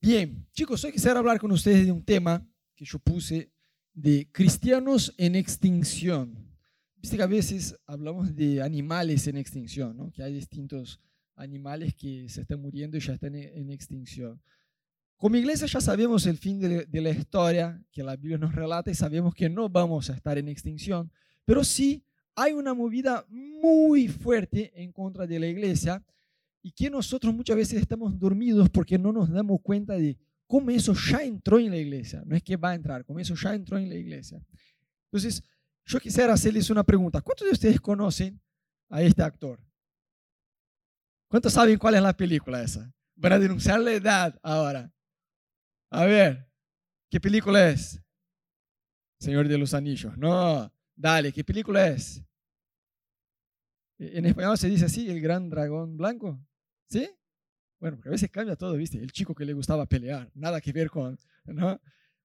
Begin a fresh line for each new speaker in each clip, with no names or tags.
Bien, chicos, hoy quisiera hablar con ustedes de un tema que yo puse de cristianos en extinción. Viste que a veces hablamos de animales en extinción, ¿no? que hay distintos animales que se están muriendo y ya están en extinción. Como iglesia ya sabemos el fin de, la historia que la Biblia nos relata y sabemos que no vamos a estar en extinción, pero sí hay una movida muy fuerte en contra de la iglesia y que nosotros muchas veces estamos dormidos porque no nos damos cuenta de cómo eso ya entró en la iglesia. No es que va a entrar, cómo eso ya entró en la iglesia. Entonces, yo quisiera hacerles una pregunta. ¿Cuántos de ustedes conocen a este actor? ¿Cuántos saben cuál es la película esa? Van a denunciar la edad ahora. A ver, ¿qué película es? Señor de los Anillos. No, dale, ¿qué película es? En español se dice así, el gran dragón blanco. ¿Sí? Bueno, porque a veces cambia todo, ¿viste? El chico que le gustaba pelear, nada que ver con, ¿no?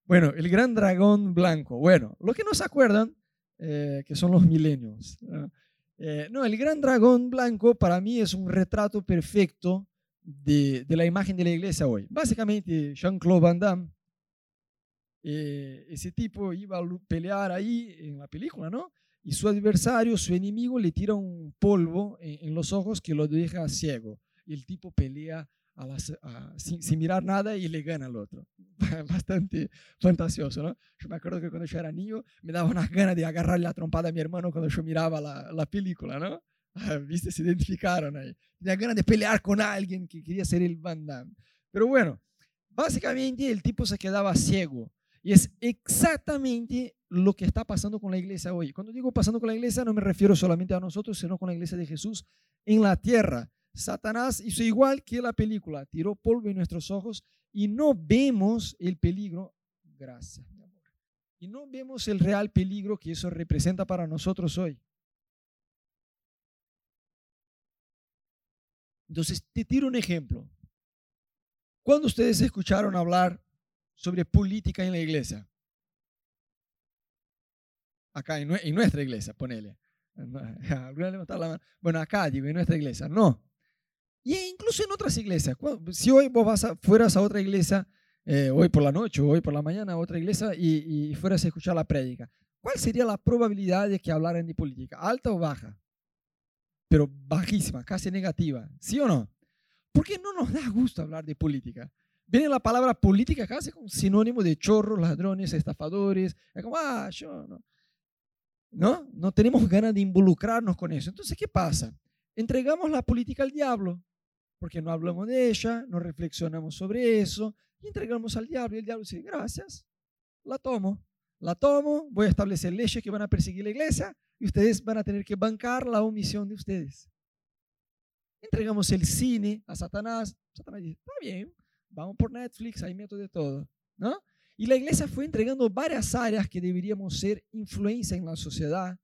Bueno, el gran dragón blanco. Bueno, lo que no se acuerdan, eh, que son los milenios. Eh, ¿no? el gran dragón blanco para mí es un retrato perfecto de, de la imagen de la iglesia hoy. Básicamente, Jean-Claude Van Damme, eh, ese tipo iba a pelear ahí en la película, ¿no? Y su adversario, su enemigo, le tira un polvo en, en los ojos que lo deja ciego y el tipo pelea sin, mirar nada y le gana al otro. Bastante fantasioso, ¿no? Yo me acuerdo que cuando yo era niño me daba unas ganas de agarrarle la trompada a mi hermano cuando yo miraba la, la película, ¿no? Viste, se identificaron ahí. Tenía ganas de pelear con alguien que quería ser el Van Damme. Pero bueno, básicamente el tipo se quedaba ciego. Y es exactamente lo que está pasando con la iglesia hoy. Cuando digo pasando con la iglesia, no me refiero solamente a nosotros, sino con la iglesia de Jesús en la tierra. Satanás hizo igual que la película, tiró polvo en nuestros ojos y no vemos el peligro, gracias, y no vemos el real peligro que eso representa para nosotros hoy. Entonces, te tiro un ejemplo. ¿Cuándo ustedes escucharon hablar sobre política en la iglesia? Acá, en, nuestra iglesia, ponele. Bueno, acá, digo, en nuestra iglesia. No. Y incluso en otras iglesias. Si hoy vos vas fueras a otra iglesia, eh, hoy por la noche o hoy por la mañana a otra iglesia y, fueras a escuchar la prédica, ¿cuál sería la probabilidad de que hablaran de política? ¿Alta o baja? Pero bajísima, casi negativa. ¿Sí o no? Porque no nos da gusto hablar de política. Viene la palabra política casi como sinónimo de chorros, ladrones, estafadores. Es como, ah, yo no. No, no tenemos ganas de involucrarnos con eso. Entonces, ¿qué pasa? Entregamos la política al diablo porque no hablamos de ella, no reflexionamos sobre eso y entregamos al diablo. Y el diablo dice, gracias, la tomo, la tomo, voy a establecer leyes que van a perseguir la iglesia y ustedes van a tener que bancar la omisión de ustedes. Entregamos el cine a Satanás. Satanás dice, está bien, vamos por Netflix, hay método de todo. ¿no? Y la iglesia fue entregando varias áreas que deberíamos ser influencia en la sociedad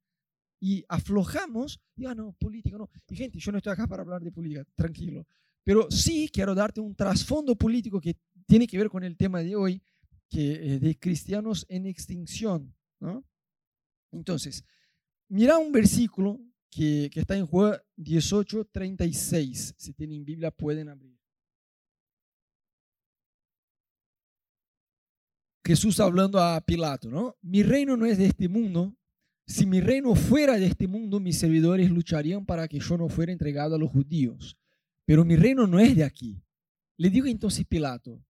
y aflojamos, y ah, no, política, no. Y gente, yo no estoy acá para hablar de política, tranquilo. Pero sí quiero darte un trasfondo político que tiene que ver con el tema de hoy, que, eh, de cristianos en extinción. ¿no? Entonces, mira un versículo que, que está en Juan 18, 36. Si tienen Biblia, pueden abrir. Jesús hablando a Pilato, ¿no? Mi reino no es de este mundo. Si mi reino fuera de este mundo, mis servidores lucharían para que yo no fuera entregado a los judíos pero mi reino no es de aquí. Le digo entonces Pilato,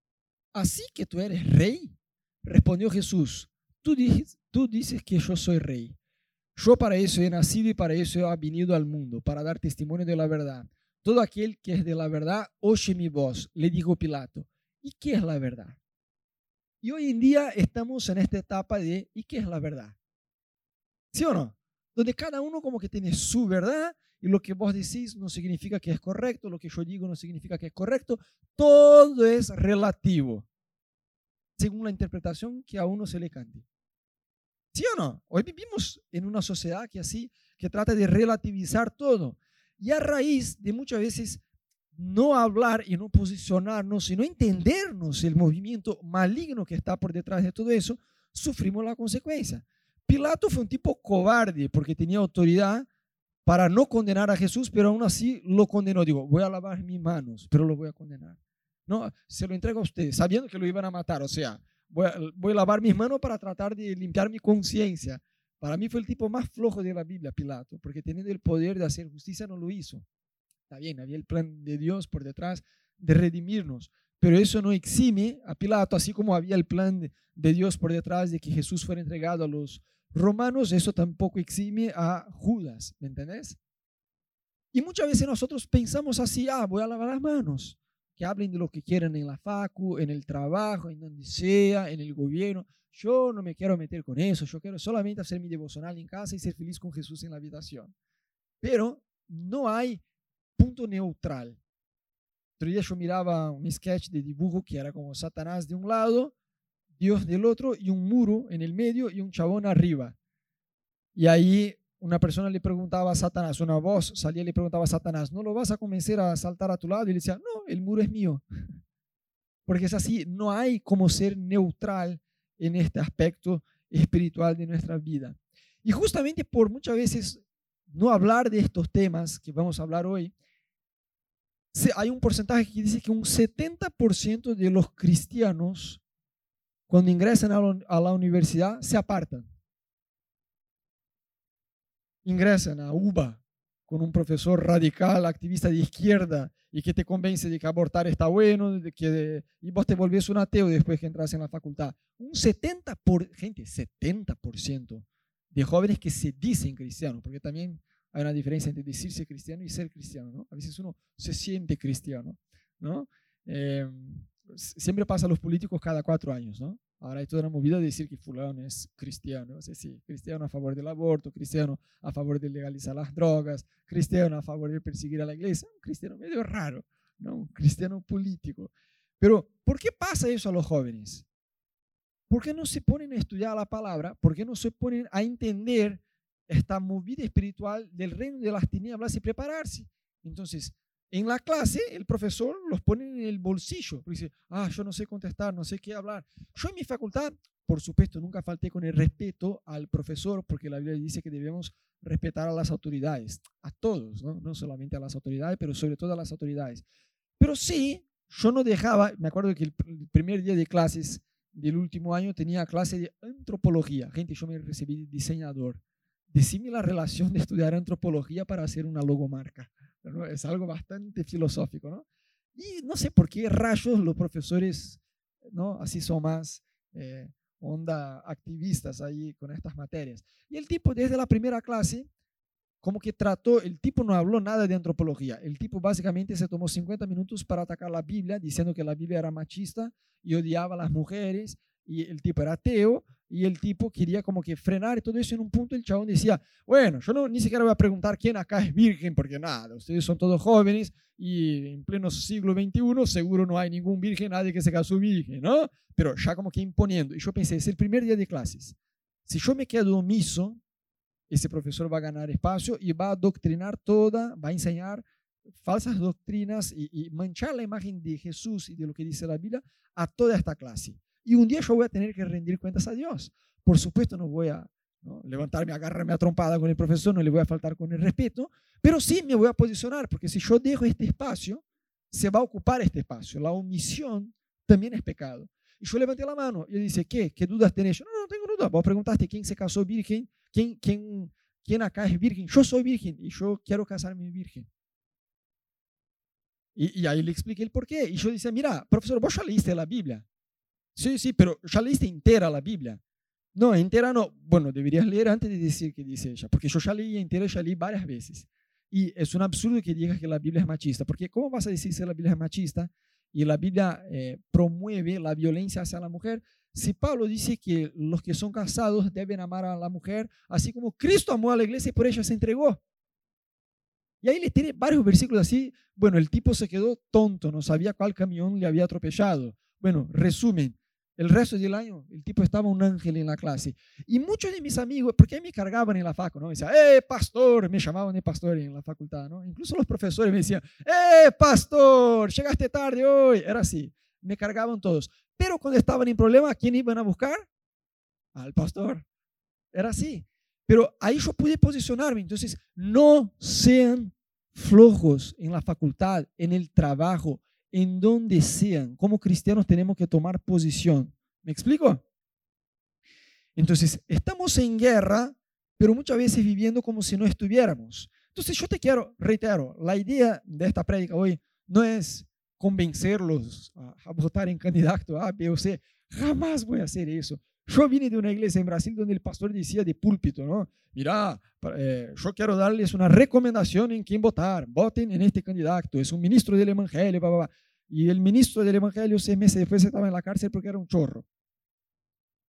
¿así que tú eres rey? Respondió Jesús, tú dices, tú dices que yo soy rey. Yo para eso he nacido y para eso he venido al mundo, para dar testimonio de la verdad. Todo aquel que es de la verdad, oye mi voz, le dijo Pilato. ¿Y qué es la verdad? Y hoy en día estamos en esta etapa de ¿y qué es la verdad? ¿Sí o no? Donde cada uno como que tiene su verdad y lo que vos decís no significa que es correcto, lo que yo digo no significa que es correcto, todo es relativo, según la interpretación que a uno se le cante. ¿Sí o no? Hoy vivimos en una sociedad que así, que trata de relativizar todo. Y a raíz de muchas veces no hablar y no posicionarnos y no entendernos el movimiento maligno que está por detrás de todo eso, sufrimos la consecuencia. Pilato fue un tipo cobarde porque tenía autoridad para no condenar a Jesús, pero aún así lo condenó. Digo, voy a lavar mis manos, pero lo voy a condenar. No, se lo entrego a usted, sabiendo que lo iban a matar. O sea, voy a, voy a lavar mis manos para tratar de limpiar mi conciencia. Para mí fue el tipo más flojo de la Biblia, Pilato, porque teniendo el poder de hacer justicia no lo hizo. Está bien, había el plan de Dios por detrás de redimirnos, pero eso no exime a Pilato, así como había el plan de Dios por detrás de que Jesús fuera entregado a los romanos, eso tampoco exime a Judas, ¿me entendés? Y muchas veces nosotros pensamos así, ah, voy a lavar las manos, que hablen de lo que quieran en la facu, en el trabajo, en donde sea, en el gobierno. Yo no me quiero meter con eso, yo quiero solamente hacer mi devocional en casa y ser feliz con Jesús en la habitación. Pero no hay punto neutral. Otro día yo miraba un sketch de dibujo que era como Satanás de un lado, Dios del otro y un muro en el medio y un chabón arriba. Y ahí una persona le preguntaba a Satanás, una voz salía y le preguntaba a Satanás, ¿no lo vas a convencer a saltar a tu lado? Y le decía, no, el muro es mío. Porque es así, no hay como ser neutral en este aspecto espiritual de nuestra vida. Y justamente por muchas veces no hablar de estos temas que vamos a hablar hoy, hay un porcentaje que dice que un 70% de los cristianos cuando ingresan a la universidad se apartan. Ingresan a UBA con un profesor radical, activista de izquierda, y que te convence de que abortar está bueno, de que, y vos te volvés un ateo después que entras en la facultad. Un 70%, por, gente, 70% de jóvenes que se dicen cristianos, porque también hay una diferencia entre decirse cristiano y ser cristiano, ¿no? A veces uno se siente cristiano, ¿no? Eh, siempre pasa a los políticos cada cuatro años, ¿no? Ahora hay toda una movida de decir que fulano es cristiano, o sea, sí, cristiano a favor del aborto, cristiano a favor de legalizar las drogas, cristiano a favor de perseguir a la iglesia, un cristiano medio raro, ¿no? Un cristiano político. Pero, ¿por qué pasa eso a los jóvenes? ¿Por qué no se ponen a estudiar la palabra? ¿Por qué no se ponen a entender esta movida espiritual del reino de las tinieblas y prepararse? Entonces, en la clase, el profesor los pone en el bolsillo. Dice, ah, yo no sé contestar, no sé qué hablar. Yo en mi facultad, por supuesto, nunca falté con el respeto al profesor, porque la Biblia dice que debemos respetar a las autoridades, a todos, ¿no? no solamente a las autoridades, pero sobre todo a las autoridades. Pero sí, yo no dejaba, me acuerdo que el primer día de clases del último año tenía clase de antropología. Gente, yo me recibí diseñador. Decime la relación de estudiar antropología para hacer una logomarca. Es algo bastante filosófico, ¿no? Y no sé por qué rayos los profesores, ¿no? Así son más eh, onda activistas ahí con estas materias. Y el tipo desde la primera clase, como que trató, el tipo no habló nada de antropología. El tipo básicamente se tomó 50 minutos para atacar la Biblia, diciendo que la Biblia era machista y odiaba a las mujeres, y el tipo era ateo, y el tipo quería como que frenar y todo eso. En un punto el chabón decía, bueno, yo no, ni siquiera voy a preguntar quién acá es virgen, porque nada, ustedes son todos jóvenes y en pleno siglo XXI seguro no hay ningún virgen, nadie que se casó virgen, ¿no? Pero ya como que imponiendo. Y yo pensé, es el primer día de clases. Si yo me quedo omiso, ese profesor va a ganar espacio y va a doctrinar toda, va a enseñar falsas doctrinas y, y manchar la imagen de Jesús y de lo que dice la Biblia a toda esta clase. Y un día yo voy a tener que rendir cuentas a Dios. Por supuesto, no voy a levantarme, agarrarme a trompada con el profesor, no le voy a faltar con el respeto, pero sí me voy a posicionar, porque si yo dejo este espacio, se va a ocupar este espacio. La omisión también es pecado. Y yo levanté la mano y dice, ¿qué? ¿Qué dudas tenés? Yo, no, no tengo dudas. Vos preguntaste quién se casó virgen, quién, quién, quién acá es virgen. Yo soy virgen y yo quiero casarme virgen. Y, y ahí le expliqué el por qué. Y yo dice, mira, profesor, vos ya leíste la Biblia. Sí, sí, pero ya leíste entera la Biblia. No, entera no. Bueno, deberías leer antes de decir que dice ella, porque yo ya leí entera, ya leí varias veces. Y es un absurdo que digas que la Biblia es machista, porque ¿cómo vas a decir que la Biblia es machista y la Biblia eh, promueve la violencia hacia la mujer? Si Pablo dice que los que son casados deben amar a la mujer, así como Cristo amó a la iglesia y por ella se entregó. Y ahí le tiene varios versículos así. Bueno, el tipo se quedó tonto, no sabía cuál camión le había atropellado. Bueno, resumen, el resto del año, el tipo estaba un ángel en la clase. Y muchos de mis amigos, porque me cargaban en la facu, ¿no? Me decían, ¡eh, pastor! Me llamaban de pastor en la facultad, ¿no? Incluso los profesores me decían, ¡eh, pastor! Llegaste tarde hoy. Era así. Me cargaban todos. Pero cuando estaban en problema, ¿a quién iban a buscar? Al pastor. Era así. Pero ahí yo pude posicionarme. Entonces, no sean flojos en la facultad, en el trabajo, en donde sean. Como cristianos tenemos que tomar posición. ¿Me explico? Entonces, estamos en guerra, pero muchas veces viviendo como si no estuviéramos. Entonces, yo te quiero, reitero, la idea de esta prédica hoy no es convencerlos a, votar en candidato A, B o C. Jamás voy a hacer eso. Yo vine de una iglesia en Brasil donde el pastor decía de púlpito, ¿no? Mira, eh, yo quiero darles una recomendación en quién votar. Voten en este candidato. Es un ministro del Evangelio. Y el ministro del Evangelio seis meses después estaba en la cárcel porque era un chorro.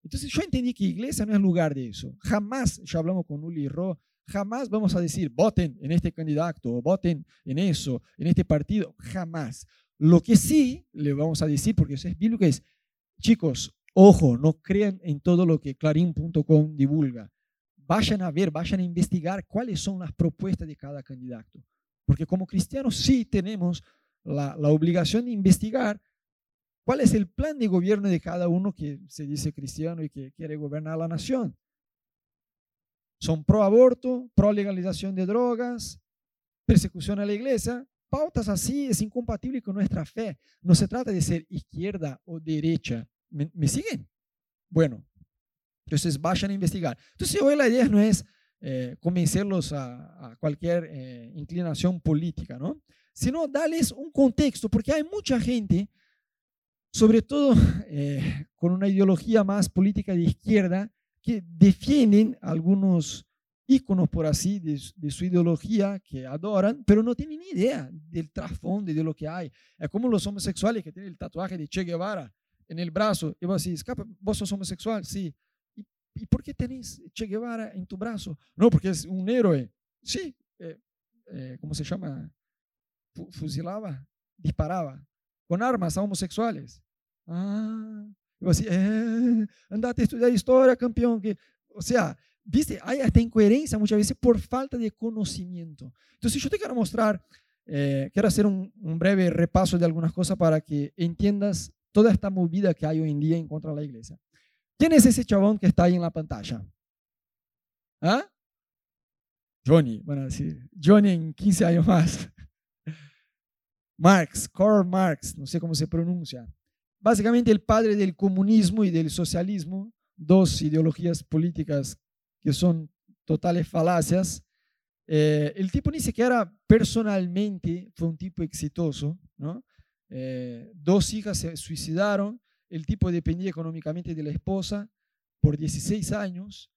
Entonces yo entendí que iglesia no es lugar de eso. Jamás, ya hablamos con Uli Ro, jamás vamos a decir, voten en este candidato, o voten en eso, en este partido. Jamás. Lo que sí le vamos a decir, porque eso es bíblico, es, chicos, ojo, no crean en todo lo que clarín.com divulga. Vayan a ver, vayan a investigar cuáles son las propuestas de cada candidato. Porque como cristianos sí tenemos la, obligación de investigar cuál es el plan de gobierno de cada uno que se dice cristiano y que quiere gobernar la nación. Son pro aborto, pro legalización de drogas, persecución a la iglesia, pautas así es incompatible con nuestra fe. No se trata de ser izquierda o derecha. ¿Me, siguen? Bueno, entonces vayan a investigar. Entonces hoy la idea no es eh, convencerlos a, cualquier eh, inclinación política, ¿no? Sino darles un contexto, porque hay mucha gente, sobre todo eh, con una ideología más política de izquierda, que defienden algunos íconos, por así, de, su ideología que adoran, pero no tienen ni idea del trasfondo de lo que hay. Es como los homosexuales que tienen el tatuaje de Che Guevara en el brazo. Y vos decís, ¿vos sos homosexual? Sí. ¿Y, por qué tenés Che Guevara en tu brazo? No, porque es un héroe. Sí. Eh, eh, ¿Cómo se llama? Fusilaba, disparaba con armas a homosexuales. Ah. Y vos decís, eh, andate a estudiar historia, campeón. Que, o sea, ¿Viste? Hay esta incoherencia muchas veces por falta de conocimiento. Entonces yo te quiero mostrar, eh, quiero hacer un, breve repaso de algunas cosas para que entiendas toda esta movida que hay hoy en día en contra de la iglesia. ¿Quién es ese chabón que está ahí en la pantalla? ¿Ah? Johnny, bueno, decir, Johnny en 15 años más. Marx, Karl Marx, no sé cómo se pronuncia. Básicamente el padre del comunismo y del socialismo, dos ideologías políticas que son totales falacias. Eh, el tipo ni siquiera personalmente fue un tipo exitoso, ¿no? Eh, dos hijas se suicidaron, el tipo dependía económicamente de la esposa por 16 años,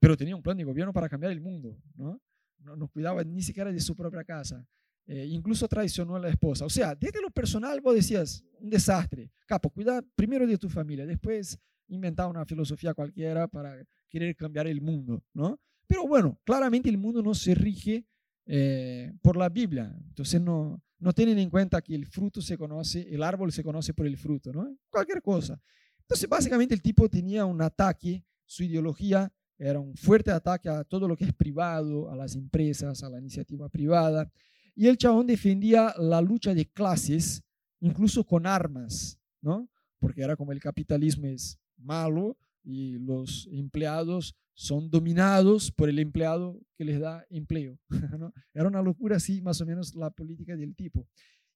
pero tenía un plan de gobierno para cambiar el mundo, ¿no? No, cuidaba ni siquiera de su propia casa. Eh, incluso traicionó a la esposa. O sea, desde lo personal vos decías, un desastre. Capo, cuida primero de tu familia, después inventaba una filosofía cualquiera para querer cambiar el mundo, ¿no? Pero bueno, claramente el mundo no se rige eh, por la Biblia, entonces no, no tienen en cuenta que el fruto se conoce, el árbol se conoce por el fruto, ¿no? Cualquier cosa. Entonces, básicamente el tipo tenía un ataque, su ideología era un fuerte ataque a todo lo que es privado, a las empresas, a la iniciativa privada. Y el chabón defendía la lucha de clases, incluso con armas, ¿no? Porque era como el capitalismo es malo, y los empleados son dominados por el empleado que les da empleo. ¿no? Era una locura así, más o menos, la política del tipo.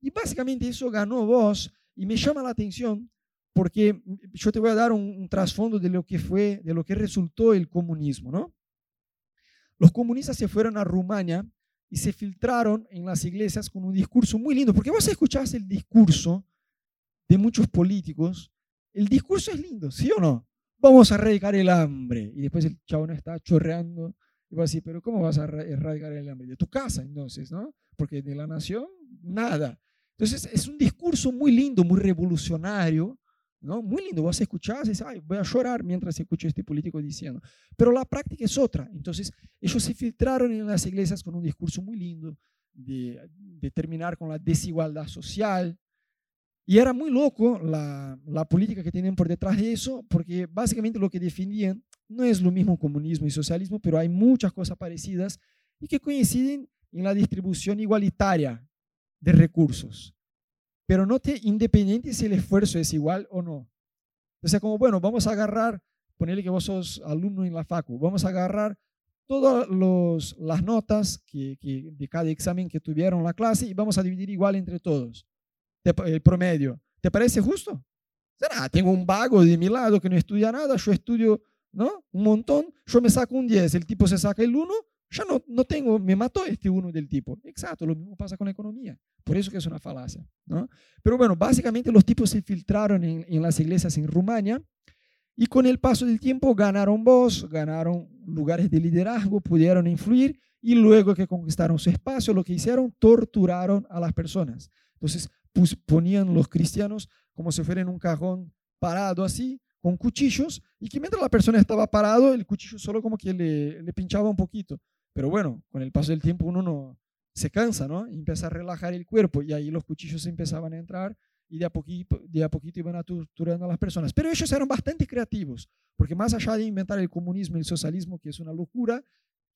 Y básicamente eso ganó voz y me llama la atención porque yo te voy a dar un, trasfondo de lo que fue, de lo que resultó el comunismo. ¿no? Los comunistas se fueron a Rumania y se filtraron en las iglesias con un discurso muy lindo, porque vos escuchás el discurso de muchos políticos, el discurso es lindo, ¿sí o no? Vamos a erradicar el hambre. Y después el chabón está chorreando y va a decir, pero ¿cómo vas a erradicar el hambre? De tu casa, entonces, ¿no? Porque de la nación, nada. Entonces es un discurso muy lindo, muy revolucionario, ¿no? Muy lindo. Vos escuchás y dices, ay, voy a llorar mientras escucho a este político diciendo. Pero la práctica es otra. Entonces ellos se filtraron en las iglesias con un discurso muy lindo de, de terminar con la desigualdad social, y era muy loco la, la, política que tienen por detrás de eso, porque básicamente lo que defendían no es lo mismo comunismo y socialismo, pero hay muchas cosas parecidas y que coinciden en la distribución igualitaria de recursos. Pero no te independiente si el esfuerzo es igual o no. O sea, como, bueno, vamos a agarrar, ponerle que vos sos alumno en la facu, vamos a agarrar todas las notas que, que, de cada examen que tuvieron la clase y vamos a dividir igual entre todos. El promedio, ¿te parece justo? Ah, tengo un vago de mi lado que no estudia nada, yo estudio ¿no? un montón, yo me saco un 10, el tipo se saca el 1, ya no, no tengo, me mató este uno del tipo. Exacto, lo mismo pasa con la economía. Por eso que es una falacia. ¿no? Pero bueno, básicamente los tipos se filtraron en, en las iglesias en Rumania y con el paso del tiempo ganaron voz, ganaron lugares de liderazgo, pudieron influir y luego que conquistaron su espacio, lo que hicieron, torturaron a las personas. Entonces ponían los cristianos como si fueran en un cajón parado así, con cuchillos, y que mientras la persona estaba parado, el cuchillo solo como que le, pinchaba un poquito. Pero bueno, con el paso del tiempo uno no se cansa, ¿no? Y empieza a relajar el cuerpo y ahí los cuchillos empezaban a entrar y de a poquito, de a poquito iban a torturando a las personas. Pero ellos eran bastante creativos, porque más allá de inventar el comunismo y el socialismo, que es una locura,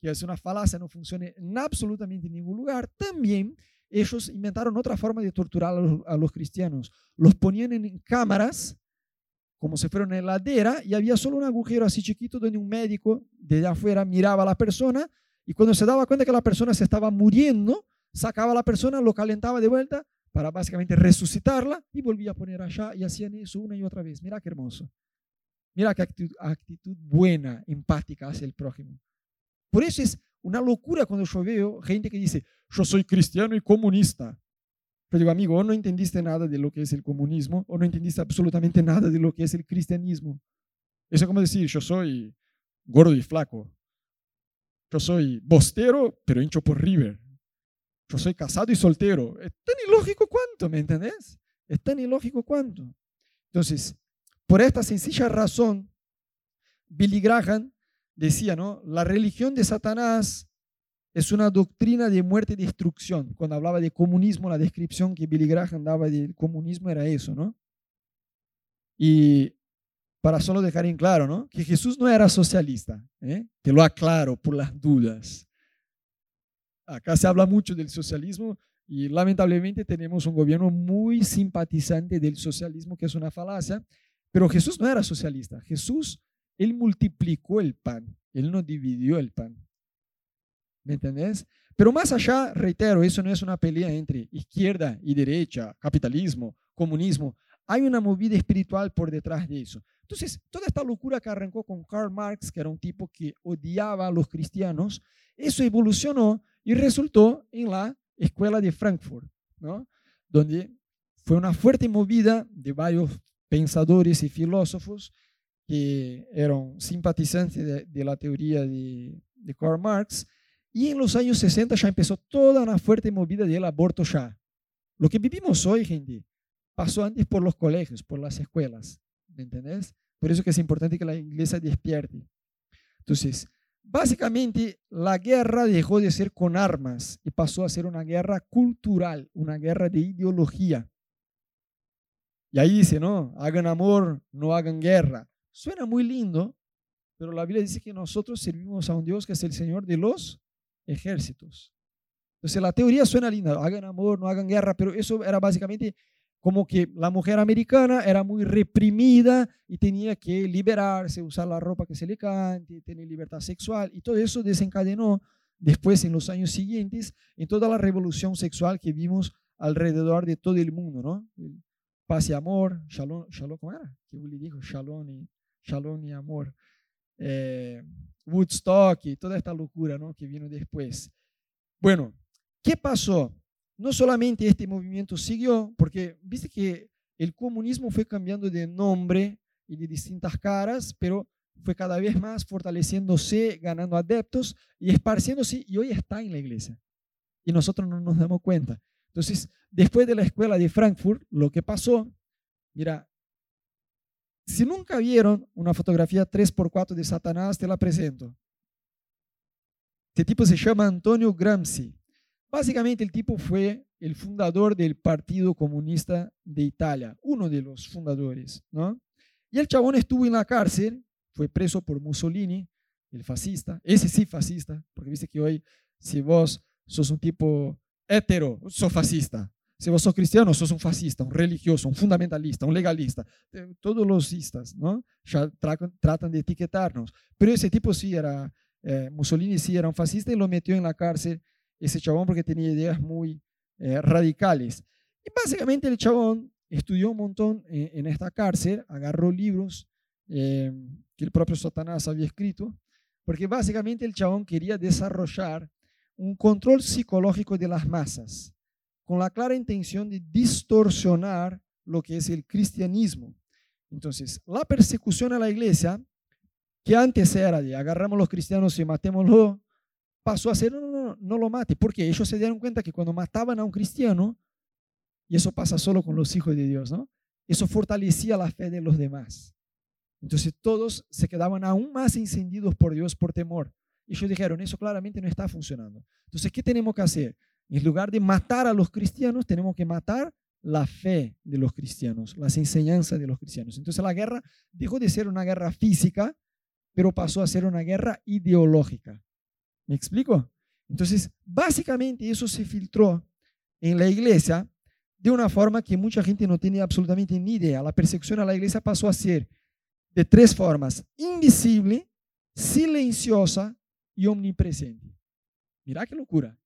que es una falacia, no funciona en absolutamente ningún lugar, también ellos inventaron otra forma de torturar a los, cristianos. Los ponían en cámaras, como si fuera una heladera, y había solo un agujero así chiquito donde un médico desde afuera miraba a la persona y cuando se daba cuenta que la persona se estaba muriendo, sacaba a la persona, lo calentaba de vuelta para básicamente resucitarla y volvía a poner allá y hacían eso una y otra vez. Mira qué hermoso. Mira qué actitud, actitud buena, empática hacia el prójimo. Por eso es una locura cuando yo veo gente que dice, yo soy cristiano y comunista. Pero digo, amigo, o no entendiste nada de lo que es el comunismo, o no entendiste absolutamente nada de lo que es el cristianismo. Eso es como decir, yo soy gordo y flaco. Yo soy bostero, pero hincho por River. Yo soy casado y soltero. Es tan ilógico cuánto, ¿me entendés? Es tan ilógico cuánto. Entonces, por esta sencilla razón, Billy Graham decía, ¿no? La religión de Satanás es una doctrina de muerte y destrucción. Cuando hablaba de comunismo, la descripción que Billy Graham daba del comunismo era eso, ¿no? Y para solo dejar en claro, ¿no? Que Jesús no era socialista, ¿eh? Te lo aclaro por las dudas. Acá se habla mucho del socialismo y lamentablemente tenemos un gobierno muy simpatizante del socialismo, que es una falacia, pero Jesús no era socialista. Jesús él multiplicó el pan, Él no dividió el pan. ¿Me entendés? Pero más allá, reitero, eso no es una pelea entre izquierda y derecha, capitalismo, comunismo. Hay una movida espiritual por detrás de eso. Entonces, toda esta locura que arrancó con Karl Marx, que era un tipo que odiaba a los cristianos, eso evolucionó y resultó en la escuela de Frankfurt, ¿no? donde fue una fuerte movida de varios pensadores y filósofos que eran simpatizantes de, la teoría de, de, Karl Marx, y en los años 60 ya empezó toda una fuerte movida del aborto ya. Lo que vivimos hoy, gente, pasó antes por los colegios, por las escuelas, ¿me entendés? Por eso que es importante que la iglesia despierte. Entonces, básicamente la guerra dejó de ser con armas y pasó a ser una guerra cultural, una guerra de ideología. Y ahí dice, no, hagan amor, no hagan guerra. Suena muy lindo, pero la Biblia dice que nosotros servimos a un Dios que es el Señor de los ejércitos. Entonces la teoría suena linda, hagan amor, no hagan guerra, pero eso era básicamente como que la mujer americana era muy reprimida y tenía que liberarse, usar la ropa que se le cante, tener libertad sexual y todo eso desencadenó después en los años siguientes en toda la revolución sexual que vimos alrededor de todo el mundo, ¿no? amor, shalom, shalom, ¿cómo era? Que Willy dijo, shalom y Shalom y Amor, eh, Woodstock toda esta locura ¿no? que vino después. Bueno, ¿qué pasó? No solamente este movimiento siguió, porque viste que el comunismo fue cambiando de nombre y de distintas caras, pero fue cada vez más fortaleciéndose, ganando adeptos y esparciéndose, y hoy está en la iglesia. Y nosotros no nos damos cuenta. Entonces, después de la escuela de Frankfurt, lo que pasó, mira, si nunca vieron una fotografía 3x4 de Satanás, te la presento. Este tipo se llama Antonio Gramsci. Básicamente el tipo fue el fundador del Partido Comunista de Italia, uno de los fundadores, ¿no? Y el chabón estuvo en la cárcel, fue preso por Mussolini, el fascista, ese sí fascista, porque viste que hoy si vos sos un tipo hetero, sos fascista. Si vos sos cristiano, sos un fascista, un religioso, un fundamentalista, un legalista. Todos los istas, ¿no? Ya tratan de etiquetarnos. Pero ese tipo sí era, eh, Mussolini sí era un fascista y lo metió en la cárcel ese chabón porque tenía ideas muy eh, radicales. Y básicamente el chabón estudió un montón en, esta cárcel, agarró libros eh, que el propio Satanás había escrito, porque básicamente el chabón quería desarrollar un control psicológico de las masas, con la clara intención de distorsionar lo que es el cristianismo. Entonces, la persecución a la iglesia, que antes era de agarramos a los cristianos y matémoslo, pasó a ser, no, no, no, lo mate, porque ellos se dieron cuenta que cuando mataban a un cristiano, y eso pasa solo con los hijos de Dios, ¿no? Eso fortalecía la fe de los demás. Entonces todos se quedaban aún más encendidos por Dios por temor. Y ellos dijeron, eso claramente no está funcionando. Entonces, ¿qué tenemos que hacer? En lugar de matar a los cristianos, tenemos que matar la fe de los cristianos, las enseñanzas de los cristianos. Entonces la guerra dejó de ser una guerra física, pero pasó a ser una guerra ideológica. ¿Me explico? Entonces, básicamente eso se filtró en la iglesia de una forma que mucha gente no tenía absolutamente ni idea. La persecución a la iglesia pasó a ser de tres formas, invisible, silenciosa y omnipresente. Mira qué locura.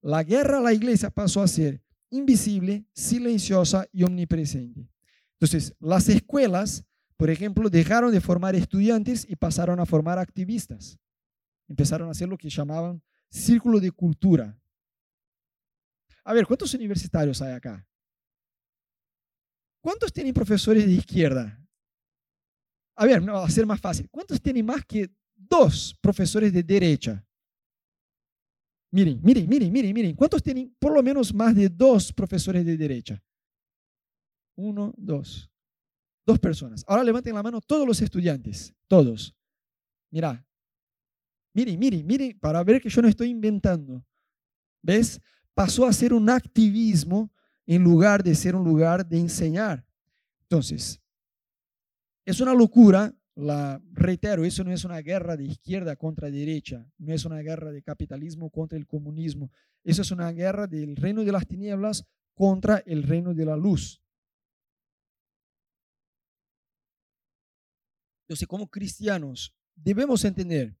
La guerra a la iglesia pasó a ser invisible, silenciosa y omnipresente. Entonces, las escuelas, por ejemplo, dejaron de formar estudiantes y pasaron a formar activistas. Empezaron a hacer lo que llamaban círculo de cultura. A ver, ¿cuántos universitarios hay acá? ¿Cuántos tienen profesores de izquierda? A ver, va a ser más fácil. ¿Cuántos tienen más que dos profesores de derecha? Miren, miren, miren, miren, miren. ¿Cuántos tienen por lo menos más de dos profesores de derecha? Uno, dos. Dos personas. Ahora levanten la mano todos los estudiantes. Todos. Mira. Miren, miren, miren, para ver que yo no estoy inventando. ¿Ves? Pasó a ser un activismo en lugar de ser un lugar de enseñar. Entonces, es una locura la, reitero, eso no es una guerra de izquierda contra derecha, no es una guerra de capitalismo contra el comunismo, eso es una guerra del reino de las tinieblas contra el reino de la luz. Entonces, como cristianos, debemos entender,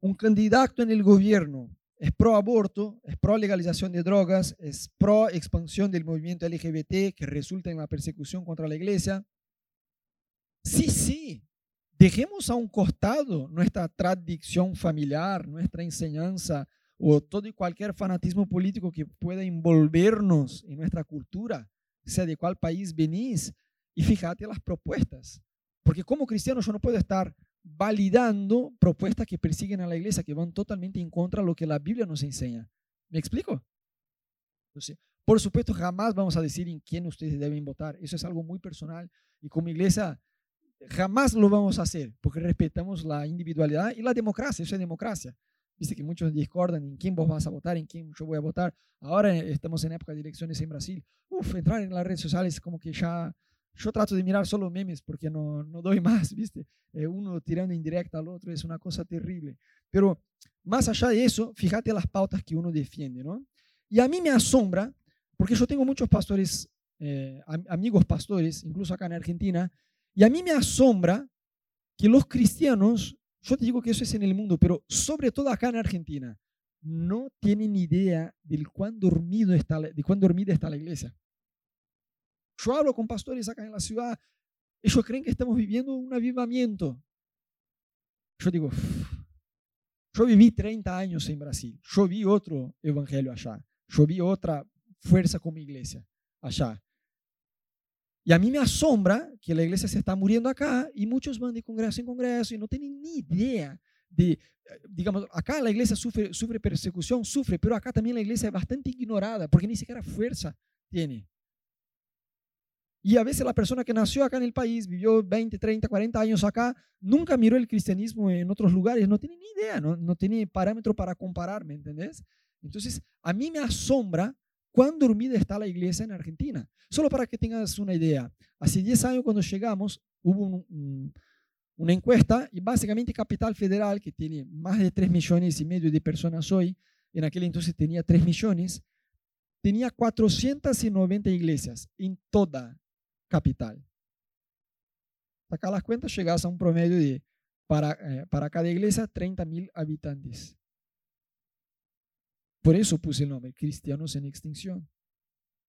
un candidato en el gobierno es pro aborto, es pro legalización de drogas, es pro expansión del movimiento LGBT que resulta en la persecución contra la iglesia. Sí, sí, Dejemos a un costado nuestra tradición familiar, nuestra enseñanza o todo y cualquier fanatismo político que pueda envolvernos en nuestra cultura, sea de cuál país venís, y fíjate las propuestas. Porque como cristiano yo no puedo estar validando propuestas que persiguen a la iglesia, que van totalmente en contra de lo que la Biblia nos enseña. ¿Me explico? Por supuesto, jamás vamos a decir en quién ustedes deben votar. Eso es algo muy personal. Y como iglesia jamás lo vamos a hacer porque respetamos la individualidad y la democracia, eso es democracia. Viste que muchos discordan en quién vos vas a votar, en quién yo voy a votar. Ahora estamos en época de elecciones en Brasil. Uf, entrar en las redes sociales como que ya... Yo trato de mirar solo memes porque no, no doy más, ¿viste? Eh, uno tirando indirecta al otro es una cosa terrible. Pero más allá de eso, fíjate las pautas que uno defiende, ¿no? Y a mí me asombra, porque yo tengo muchos pastores, eh, amigos pastores, incluso acá en Argentina, y a mí me asombra que los cristianos, yo te digo que eso es en el mundo, pero sobre todo acá en Argentina, no tienen idea de cuán, dormido está, de cuán dormida está la iglesia. Yo hablo con pastores acá en la ciudad, ellos creen que estamos viviendo un avivamiento. Yo digo, yo viví 30 años en Brasil, yo vi otro evangelio allá, yo vi otra fuerza como iglesia allá. Y a mí me asombra que la iglesia se está muriendo acá y muchos van de congreso en congreso y no tienen ni idea de, eh, digamos, acá la iglesia sufre, sufre persecución, sufre, pero acá también la iglesia es bastante ignorada porque ni siquiera fuerza tiene. Y a veces la persona que nació acá en el país, vivió 20, 30, 40 años acá, nunca miró el cristianismo en otros lugares, no tiene ni idea, no, no tiene parámetro para comparar, ¿me entendés? Entonces, a mí me asombra cuán dormida está la iglesia en Argentina. Solo para que tengas una idea, hace 10 años cuando llegamos hubo una encuesta y básicamente Capital Federal, que tiene más de 3 millones y medio de personas hoy, en aquel entonces tenía 3 millones, tenía 490 iglesias en toda capital. Sacar las cuentas, llegas a un promedio de, para, eh, para cada iglesia, 30 mil habitantes. Por eso puse el nombre, Cristianos en Extinción.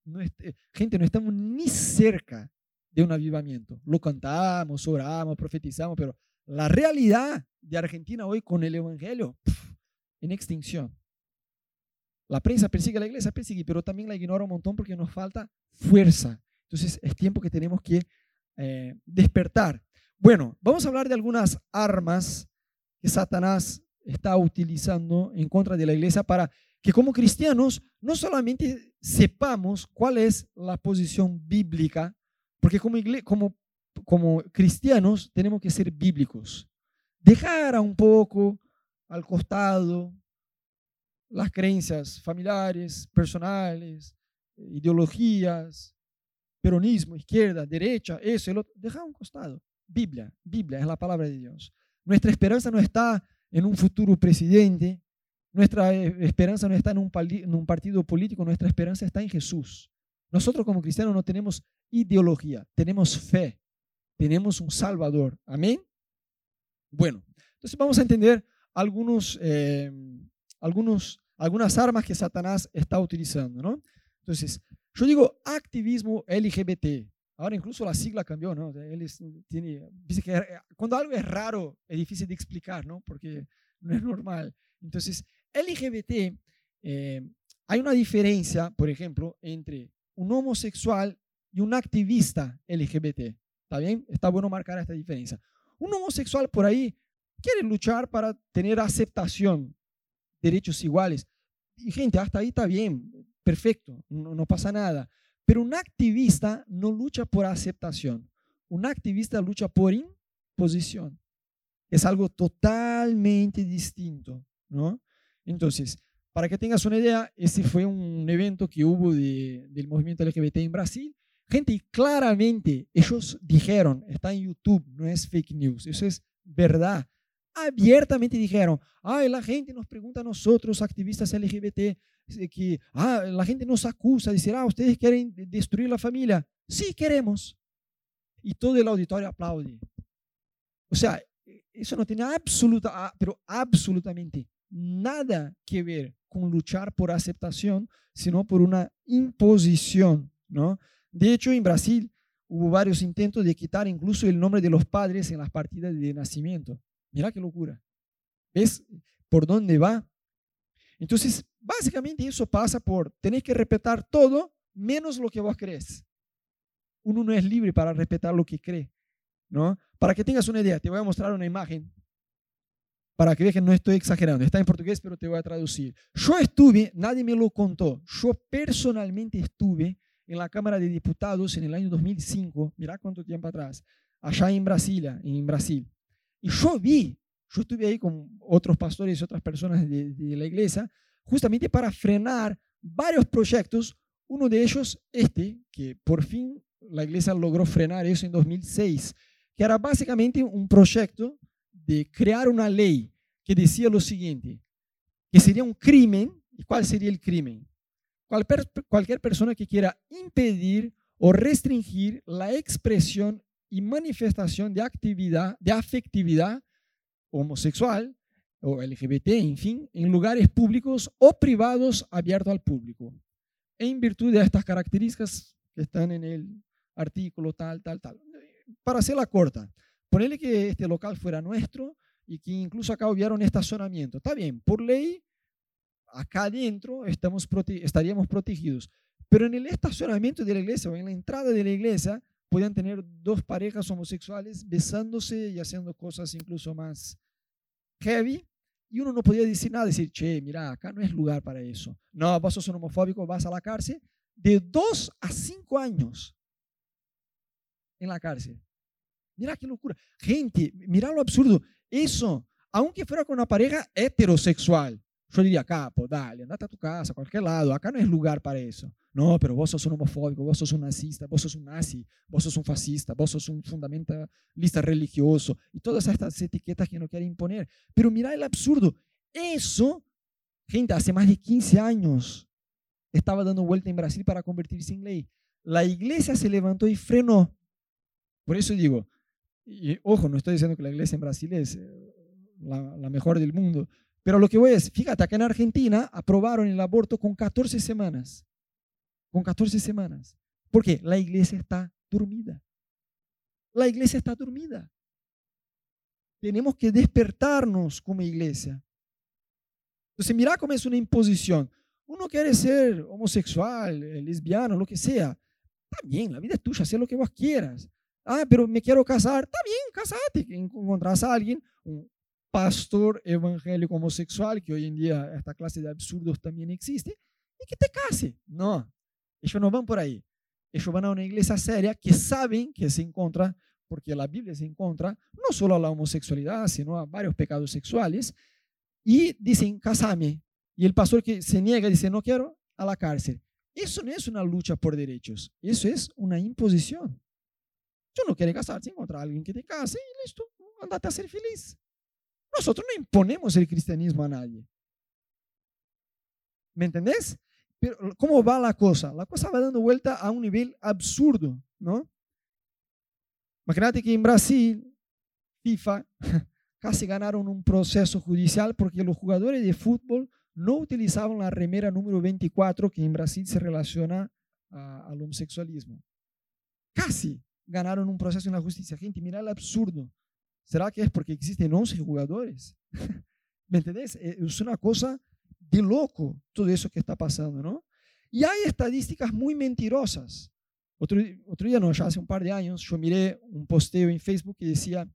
no gente, no estamos ni cerca de un avivamiento. Lo cantamos, oramos, profetizamos, pero la realidad de Argentina hoy con el Evangelio, en extinción. La prensa persigue a la iglesia, persigue, pero también la ignora un montón porque nos falta fuerza. Entonces es tiempo que tenemos que eh, despertar. Bueno, vamos a hablar de algunas armas que Satanás está utilizando en contra de la iglesia para que como cristianos no solamente sepamos cuál es la posición bíblica, porque como, como, como cristianos tenemos que ser bíblicos. Dejar un poco al costado las creencias familiares, personales, ideologías, peronismo, izquierda, derecha, eso, el otro. Dejar un costado. Biblia, Biblia es la palabra de Dios. Nuestra esperanza no está en un futuro presidente, nuestra eh, esperanza no está en un, partido político, nuestra esperanza está en Jesús. Nosotros como cristianos no tenemos ideología, tenemos fe, tenemos un Salvador. Amén. Bueno, entonces vamos a entender algunos, eh, algunos, algunas armas que Satanás está utilizando. ¿no? Entonces, yo digo activismo LGBT. Ahora incluso la sigla cambió, ¿no? Él tiene, dice que cuando algo es raro es difícil de explicar, ¿no? Porque no es normal. Entonces, LGBT, eh, hay una diferencia, por ejemplo, entre un homosexual y un activista LGBT. ¿Está bien? Está bueno marcar esta diferencia. Un homosexual por ahí quiere luchar para tener aceptación, derechos iguales. Y gente, hasta ahí está bien, perfecto, no, no pasa nada. Pero un activista no lucha por aceptación. Un activista lucha por imposición. Es algo totalmente distinto, ¿no? Entonces, para que tengas una idea, ese fue un evento que hubo del movimiento LGBT en Brasil. Gente, claramente ellos dijeron, está en YouTube, no es fake news, eso es verdad. Abiertamente dijeron, ay, la gente nos pregunta a nosotros, activistas LGBT, que ah, la gente nos acusa, dice, ah, ustedes quieren destruir la familia. Sí, queremos. Y todo el auditorio aplaude. O sea, eso no tiene absoluta, ah, pero absolutamente nada que ver con luchar por aceptación, sino por una imposición, ¿no? De hecho, en Brasil hubo varios intentos de quitar incluso el nombre de los padres en las partidas de nacimiento. Mira qué locura. ¿Ves por dónde va? Entonces, básicamente eso pasa por tener que respetar todo menos lo que vos crees. Uno no es libre para respetar lo que cree, ¿no? Para que tengas una idea, te voy a mostrar una imagen para que veas que no estoy exagerando. Está en portugués, pero te voy a traducir. Yo estuve, nadie me lo contó, yo personalmente estuve en la Cámara de Diputados en el año 2005, mira cuánto tiempo atrás, allá en Brasilia, en Brasil. Y yo vi, yo estuve ahí con otros pastores y otras personas de, de la iglesia, justamente para frenar varios proyectos, uno de ellos este, que por fin la iglesia logró frenar eso en 2006, que era básicamente un proyecto de crear una ley que decía lo siguiente, que sería un crimen, ¿y cuál sería el crimen? Cualquier persona que quiera impedir o restringir la expresión y manifestación de actividad, de afectividad homosexual o LGBT, en fin, en lugares públicos o privados abiertos al público, en virtud de estas características que están en el artículo tal, tal, tal. Para hacerla corta, ponerle que este local fuera nuestro y que incluso acá hubiera un estacionamiento. Está bien, por ley, acá adentro estamos estaríamos protegidos. Pero en el estacionamiento de la iglesia o en la entrada de la iglesia podían tener dos parejas homosexuales besándose y haciendo cosas incluso más heavy. Y uno no podía decir nada, decir, che, mira, acá no es lugar para eso. No, vos sos un homofóbico, vas a la cárcel. De dos a cinco años en la cárcel. Mira qué locura. Gente, mira lo absurdo. Eso, aunque fuera con una pareja heterosexual, yo diría, capo, dale, andate a tu casa, a cualquier lado, acá no es lugar para eso. No, pero vos sos un homofóbico, vos sos un nazista, vos sos un nazi, vos sos un fascista, vos sos un fundamentalista religioso y todas estas etiquetas que no quiere imponer. Pero mira el absurdo. Eso, gente, hace más de 15 años estaba dando vuelta en Brasil para convertirse en ley. La iglesia se levantó y frenó. Por eso digo, y ojo, no estoy diciendo que la iglesia en Brasil es eh, la, mejor del mundo, pero lo que voy es, fíjate, acá en Argentina aprobaron el aborto con 14 semanas. con 14 semanas. Porque la iglesia está dormida. La iglesia está dormida. Tenemos que despertarnos como iglesia. Entonces, mira cómo es una imposición. Uno quiere ser homosexual, eh, lesbiano, lo que sea. Está bien, la vida es tuya, haz lo que vos quieras. Ah, pero me quiero casar. Está bien, casate. Encontrás a alguien, un pastor evangélico homosexual, que hoy en día esta clase de absurdos también existe, y que te case. No, ellos no van por ahí. Ellos van a una iglesia seria que saben que se encuentra, porque la Biblia se encuentra, no solo a la homosexualidad, sino a varios pecados sexuales, y dicen, casame. Y el pastor que se niega dice, no quiero, a la cárcel. Eso no es una lucha por derechos, eso es una imposición. Yo no quiero casarse, encontrar a alguien que te case y listo, andate a ser feliz. Nosotros no imponemos el cristianismo a nadie. ¿Me entendés? Pero ¿cómo va la cosa? La cosa va dando vuelta a un nivel absurdo, ¿no? Imagínate que en Brasil, FIFA casi ganaron un proceso judicial porque los jugadores de fútbol no utilizaban la remera número 24 que en Brasil se relaciona al homosexualismo. Casi ganaron un proceso en la justicia. Gente, mira el absurdo. ¿Será que es porque existen 11 jugadores? ¿Me entendés? Eh, es una cosa de loco todo eso que está pasando, ¿no? Y hay estadísticas muy mentirosas. Otro, otro día, no, ya hace un par de años, yo miré un posteo en Facebook que decía,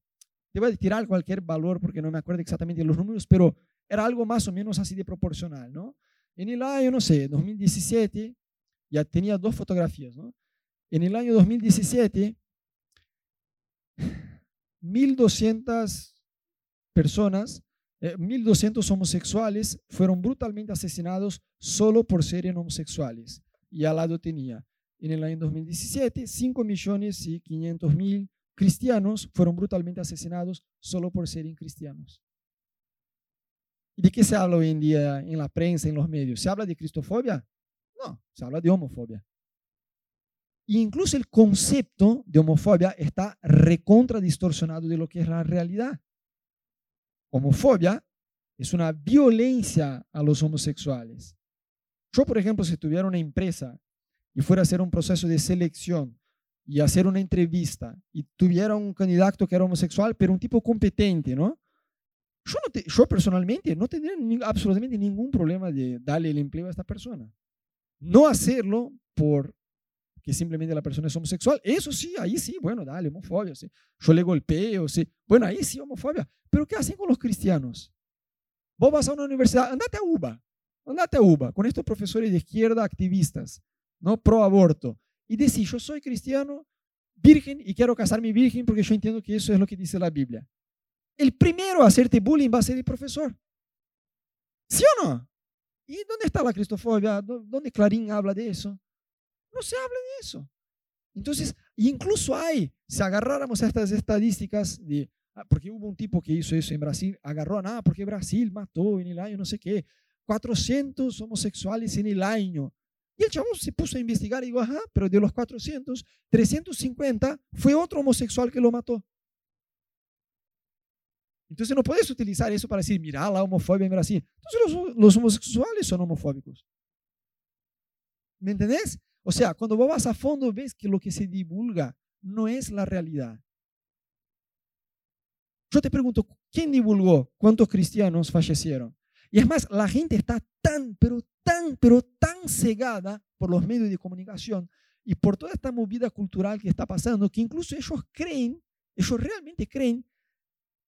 te voy a tirar cualquier valor porque no me acuerdo exactamente los números, pero era algo más o menos así de proporcional, ¿no? En el año, no sé, 2017, ya tenía dos fotografías, ¿no? En el año 2017, 1.200 personas, 1.200 eh, homosexuales fueron brutalmente asesinados solo por ser homosexuales. Y al lado tenía, en el año 2017, 5 millones y 500 mil cristianos fueron brutalmente asesinados solo por ser cristianos. ¿Y de qué se habla hoy en día en la prensa, en los medios? ¿Se habla de cristofobia? No, se habla de homofobia. Incluso el concepto de homofobia está recontra distorsionado de lo que es la realidad. Homofobia es una violencia a los homosexuales. Yo, por ejemplo, si tuviera una empresa y fuera a hacer un proceso de selección y hacer una entrevista y tuviera un candidato que era homosexual, pero un tipo competente, no yo personalmente no tendría absolutamente ningún problema de darle el empleo a esta persona. No hacerlo por que simplemente la persona es homosexual. Eso sí, ahí sí, bueno, dale, homofobia, sí. Yo le golpeo, sí. Bueno, ahí sí, homofobia. Pero ¿qué hacen con los cristianos? Vos vas a una universidad, andate a UBA, andate a UBA, con estos profesores de izquierda activistas, ¿no? Pro aborto. Y decís, yo soy cristiano, virgen, y quiero casarme virgen porque yo entiendo que eso es lo que dice la Biblia. El primero a hacerte bullying va a ser el profesor. ¿Sí o no? ¿Y dónde está la cristofobia? ¿Dónde Clarín habla de eso? No se habla de eso. Entonces, incluso hay, si agarráramos estas estadísticas de, ah, porque hubo un tipo que hizo eso en Brasil, agarró a nada, porque Brasil mató en el año no sé qué, 400 homosexuales en el año. Y el chavo se puso a investigar y dijo, ajá, pero de los 400, 350 fue otro homosexual que lo mató. Entonces no puedes utilizar eso para decir, mira la homofobia en Brasil. Entonces los, los homosexuales son homofóbicos. ¿Me entendés? O sea, cuando vos vas a fondo, ves que lo que se divulga no es la realidad. Yo te pregunto, ¿quién divulgó cuántos cristianos fallecieron? Y es más, la gente está tan, pero tan, pero tan cegada por los medios de comunicación y por toda esta movida cultural que está pasando, que incluso ellos creen, ellos realmente creen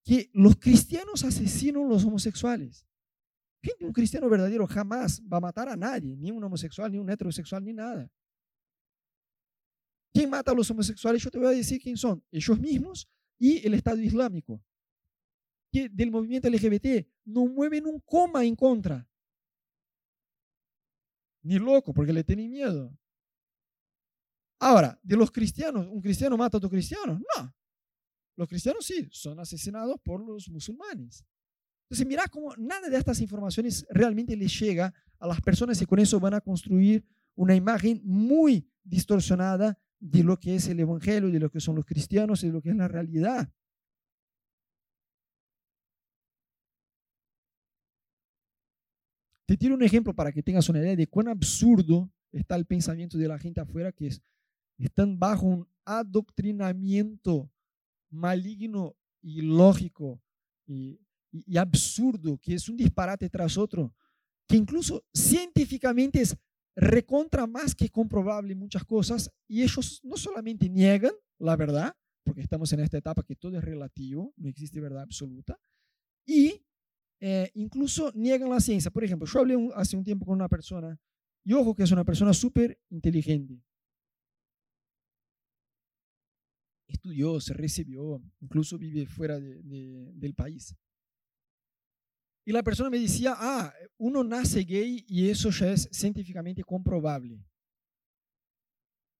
que los cristianos asesinan a los homosexuales. Un cristiano verdadero jamás va a matar a nadie, ni un homosexual, ni un heterosexual, ni nada. ¿Quién mata a los homosexuales? Yo te voy a decir quién son. Ellos mismos y el Estado Islámico. Que del movimiento LGBT no mueven un coma en contra. Ni loco, porque le tienen miedo. Ahora, de los cristianos, ¿un cristiano mata a otro cristiano? No. Los cristianos sí, son asesinados por los musulmanes. Entonces, mira cómo nada de estas informaciones realmente les llega a las personas y con eso van a construir una imagen muy distorsionada de lo que es el Evangelio, de lo que son los cristianos y de lo que es la realidad. Te tiro un ejemplo para que tengas una idea de cuán absurdo está el pensamiento de la gente afuera que es, están bajo un adoctrinamiento maligno y lógico y, y absurdo, que es un disparate tras otro, que incluso científicamente es recontra más que comprobable muchas cosas y ellos no solamente niegan la verdad, porque estamos en esta etapa que todo es relativo, no existe verdad absoluta, y eh, incluso niegan la ciencia. Por ejemplo, yo hablé hace un tiempo con una persona, y ojo que es una persona súper inteligente. Estudió, se recibió, incluso vive fuera del país. Y la persona me decía, ah, uno nace gay y eso ya es científicamente comprobable.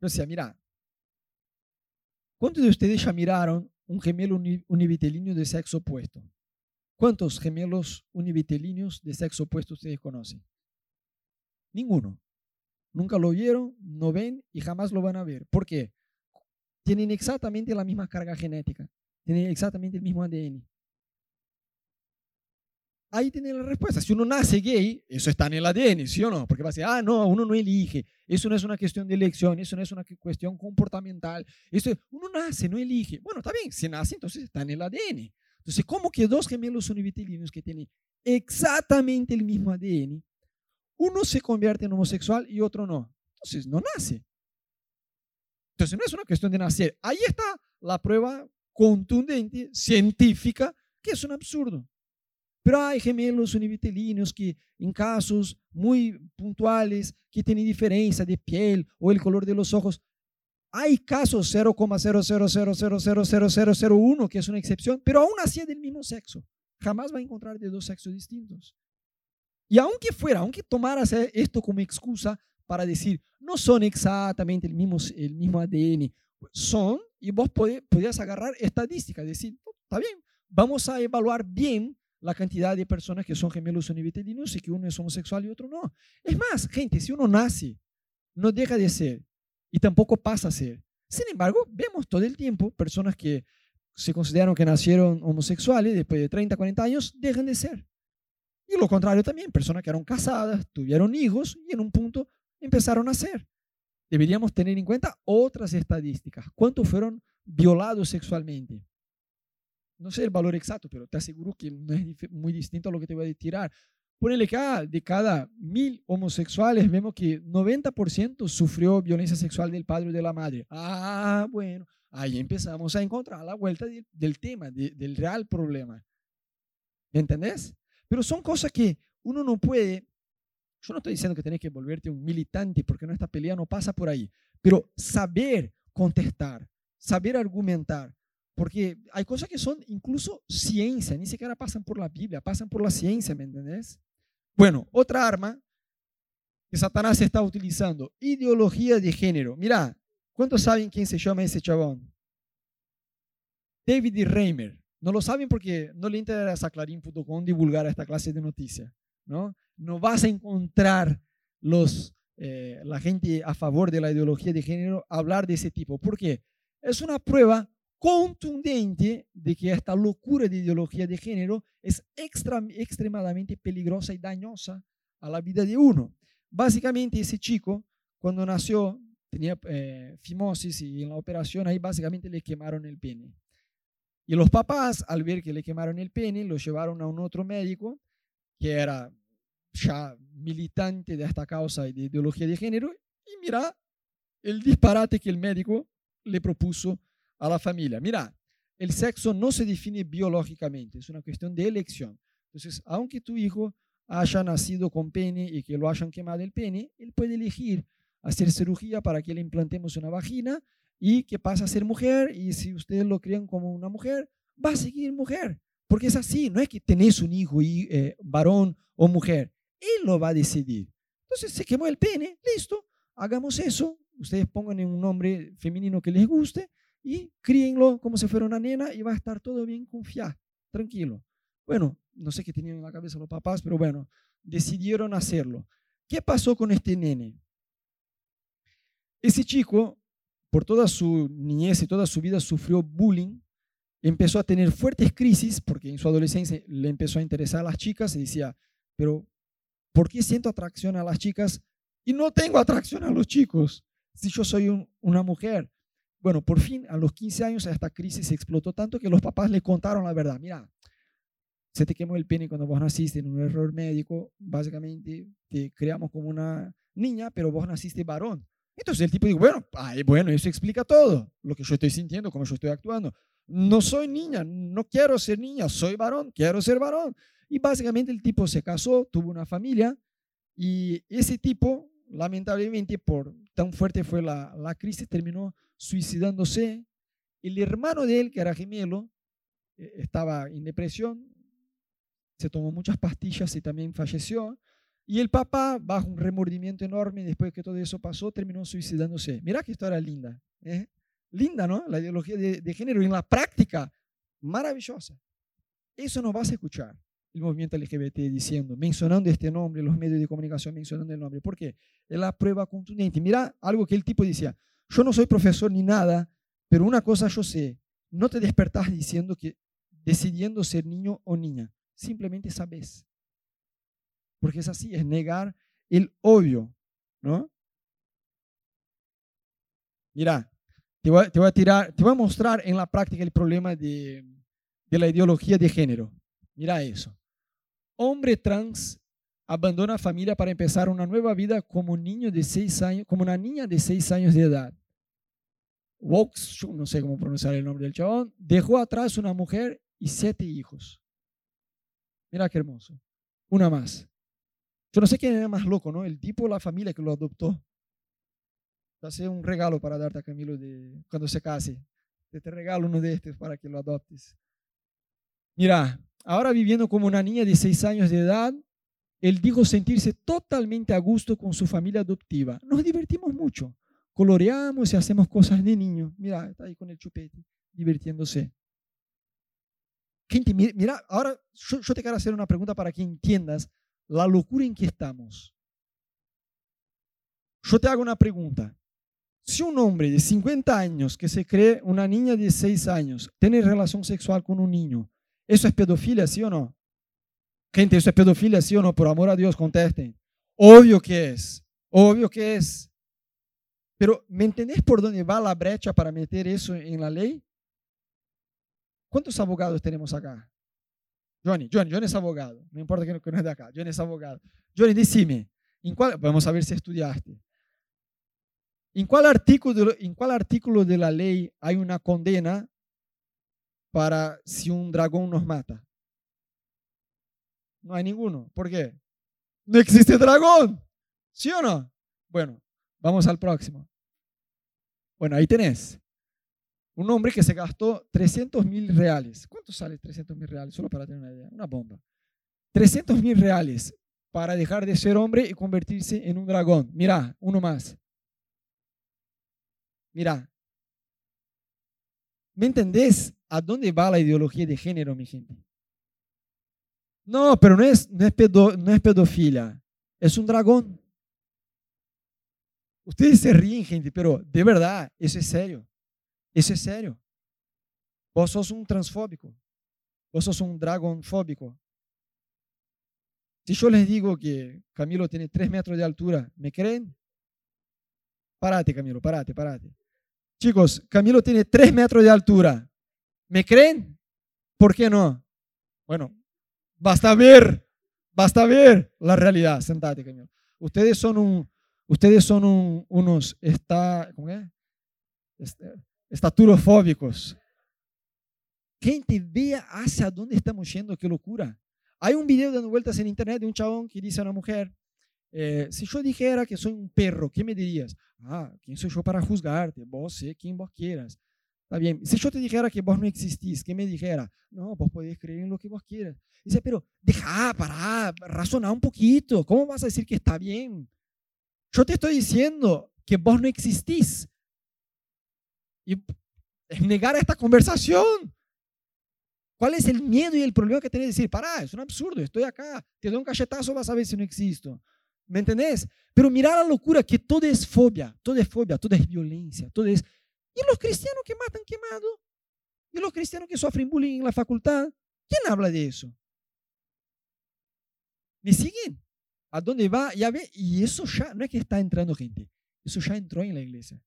Yo decía, mira, ¿cuántos de ustedes ya miraron un gemelo univitelíneo de sexo opuesto? ¿Cuántos gemelos univitelíneos de sexo opuesto ustedes conocen? Ninguno. Nunca lo vieron, no ven y jamás lo van a ver. ¿Por qué? Tienen exactamente la misma carga genética, tienen exactamente el mismo ADN ahí tiene la respuesta. Si uno nace gay, eso está en el ADN, ¿sí o no? Porque va a decir, ah, no, uno no elige. Eso no es una cuestión de elección, eso no es una cuestión comportamental. Eso uno nace, no elige. Bueno, está bien, si nace, entonces está en el ADN. Entonces, ¿cómo que dos gemelos univitelinos que tienen exactamente el mismo ADN, uno se convierte en homosexual y otro no? Entonces, no nace. Entonces, no es una cuestión de nacer. Ahí está la prueba contundente, científica, que es un absurdo. Pero hay gemelos univitelinos que en casos muy puntuales que tienen diferencia de piel o el color de los ojos, hay casos 0,000000001 que es una excepción, pero aún así es del mismo sexo. Jamás va a encontrar de dos sexos distintos. Y aunque fuera, aunque tomaras esto como excusa para decir, no son exactamente el mismo, el mismo ADN, son, y vos podías agarrar estadísticas, decir, está bien, vamos a evaluar bien la cantidad de personas que son gemelos univitelinos y que uno es homosexual y otro no. Es más, gente, si uno nace, no deja de ser y tampoco pasa a ser. Sin embargo, vemos todo el tiempo personas que se consideran que nacieron homosexuales después de 30, 40 años, dejan de ser. Y lo contrario también, personas que eran casadas, tuvieron hijos y en un punto empezaron a ser. Deberíamos tener en cuenta otras estadísticas. ¿Cuántos fueron violados sexualmente? No sé el valor exacto, pero te aseguro que no es muy distinto a lo que te voy a tirar. Ponele que ah, de cada mil homosexuales vemos que 90% sufrió violencia sexual del padre o de la madre. Ah, bueno, ahí empezamos a encontrar la vuelta del tema, del real problema. ¿Me entendés? Pero son cosas que uno no puede, yo no estoy diciendo que tenés que volverte un militante porque nuestra pelea no pasa por ahí, pero saber contestar, saber argumentar, porque hay cosas que son incluso ciencia, ni siquiera pasan por la Biblia, pasan por la ciencia, ¿me entendés? Bueno, otra arma que Satanás está utilizando, ideología de género. Mira, ¿cuántos saben quién se llama ese chabón? David Reimer. No lo saben porque no le interesa a Clarín.com divulgar esta clase de noticias. ¿no? no vas a encontrar los, eh, la gente a favor de la ideología de género hablar de ese tipo. ¿Por qué? Es una prueba contundente de que esta locura de ideología de género es extremadamente peligrosa y dañosa a la vida de uno. Básicamente ese chico, cuando nació, tenía eh, fimosis y en la operación ahí básicamente le quemaron el pene. Y los papás, al ver que le quemaron el pene, lo llevaron a un otro médico que era ya militante de esta causa de ideología de género y mira el disparate que el médico le propuso a la familia. Mira, el sexo no se define biológicamente, es una cuestión de elección. Entonces, aunque tu hijo haya nacido con pene y que lo hayan quemado el pene, él puede elegir hacer cirugía para que le implantemos una vagina y que pase a ser mujer y si ustedes lo creen como una mujer, va a seguir mujer. Porque es así, no es que tenés un hijo y, eh, varón o mujer, él lo va a decidir. Entonces se quemó el pene, listo, hagamos eso, ustedes pongan un nombre femenino que les guste y críenlo como si fuera una nena y va a estar todo bien, confiar, tranquilo. Bueno, no sé qué tenían en la cabeza los papás, pero bueno, decidieron hacerlo. ¿Qué pasó con este nene? Ese chico, por toda su niñez y toda su vida, sufrió bullying, empezó a tener fuertes crisis, porque en su adolescencia le empezó a interesar a las chicas y decía, pero ¿por qué siento atracción a las chicas y no tengo atracción a los chicos si yo soy una mujer. Bueno, por fin, a los 15 años, esta crisis se explotó tanto que los papás le contaron la verdad. Mira, se te quemó el pene cuando vos naciste en un error médico. Básicamente, te creamos como una niña, pero vos naciste varón. Entonces el tipo dijo, bueno, ay, bueno, eso explica todo, lo que yo estoy sintiendo, cómo yo estoy actuando. No soy niña, no quiero ser niña, soy varón, quiero ser varón. Y básicamente el tipo se casó, tuvo una familia y ese tipo, lamentablemente, por tan fuerte fue la, la crisis, terminó suicidándose. El hermano de él, que era gemelo, eh, estaba en depresión, se tomó muchas pastillas y también falleció. Y el papá, bajo un remordimiento enorme, después que todo eso pasó, terminó suicidándose. Mira que esto era linda. ¿eh? Linda, ¿no? La ideología de, de género en la práctica, maravillosa. Eso no vas a escuchar el movimiento LGBT diciendo, mencionando este nombre, los medios de comunicación mencionando el nombre. ¿Por qué? Es la prueba contundente. Mira algo que el tipo decía, yo no soy profesor ni nada, pero una cosa yo sé, no te despertás diciendo que decidiendo ser niño o niña, simplemente sabes. Porque es así, es negar el obvio, ¿no? Mira, te voy, a mostrar en la práctica el problema de, de la ideología de género. Mira eso. Hombre trans abandona a familia para empezar una nueva vida como niño de seis años, como una niña de seis años de edad. Vox, no sé cómo pronunciar el nombre del chabón, dejó atrás una mujer y siete hijos. Mira qué hermoso. Una más. Yo no sé quién era más loco, ¿no? El tipo o la familia que lo adoptó. Hace un regalo para darte a Camilo de, cuando se case. Te regalo uno de estos para que lo adoptes. Mira, ahora viviendo como una niña de seis años de edad, él dijo sentirse totalmente a gusto con su familia adoptiva. Nos divertimos mucho, coloreamos y hacemos cosas de niño. Mira, está ahí con el chupete, divirtiéndose. Gente, mira, ahora yo, te quiero hacer una pregunta para que entiendas la locura en que estamos. Yo te hago una pregunta. Si un hombre de 50 años que se cree una niña de 6 años tiene relación sexual con un niño, ¿Eso es pedofilia, sí o no? Gente, ¿eso es pedofilia, sí o no? Por amor a Dios, contesten. Obvio que es. Obvio que es. Pero, ¿me entendés por dónde va la brecha para meter eso en la ley? ¿Cuántos abogados tenemos acá? Johnny, Johnny, Johnny es abogado. No importa que no, es de acá. Johnny es abogado. Johnny, decime, ¿en cuál, vamos a ver si estudiaste. ¿En cuál, artículo, ¿En cuál artículo de la ley hay una condena para si un dragón nos mata? No hay ninguno. ¿Por qué? No existe dragón. ¿Sí o no? Bueno, vamos al próximo. Bueno, ahí tenés. Un hombre que se gastó 300 mil reales. ¿Cuánto sale 300 mil reales? Solo para tener una idea. Una bomba. 300 mil reales para dejar de ser hombre y convertirse en un dragón. Mira, uno más. Mira. ¿Me entendés? ¿A dónde va la ideología de género, mi gente? No, pero no es, no es, no es pedofilia, es un dragón. Ustedes se ríen, gente, pero de verdad, eso es serio. Eso es serio. Vos sos un transfóbico. Vos sos un dragonfóbico. Si yo les digo que Camilo tiene tres metros de altura, ¿me creen? Parate, Camilo, parate, parate. Chicos, Camilo tiene tres metros de altura. ¿Me creen? ¿Por qué no? Bueno, basta ver, basta ver la realidad. Sentate, Camilo. Ustedes son un, ustedes son un, unos está, ¿cómo es? Este, estaturofóbicos. Gente, vea hacia dónde estamos yendo, qué locura. Hay un video dando vueltas en internet de un chabón que dice a una mujer, eh, si yo dijera que soy un perro, ¿qué me dirías? Ah, ¿quién soy yo para juzgarte? Vos sé quién vos quieras. Está bien. Si yo te dijera que vos no existís, ¿qué me dijera? No, vos podés creer en lo que vos quieras. Dice, pero deja, para, razonar un poquito. ¿Cómo vas a decir que está bien? Yo te estoy diciendo que vos no existís. Y negar esta conversación. ¿Cuál es el miedo y el problema que tenés de decir, para, es un absurdo, estoy acá, te doy un cachetazo, vas a ver si no existo? ¿Me entendés? Pero mira la locura que todo es fobia, todo es fobia, todo es violencia, todo es ¿Y los cristianos que matan quemado? ¿Y los cristianos que sufren bullying en la facultad? ¿Quién habla de eso? ¿Me siguen? a dónde va, ya ve, y eso ya, no es que está entrando gente, eso ya entró en la iglesia.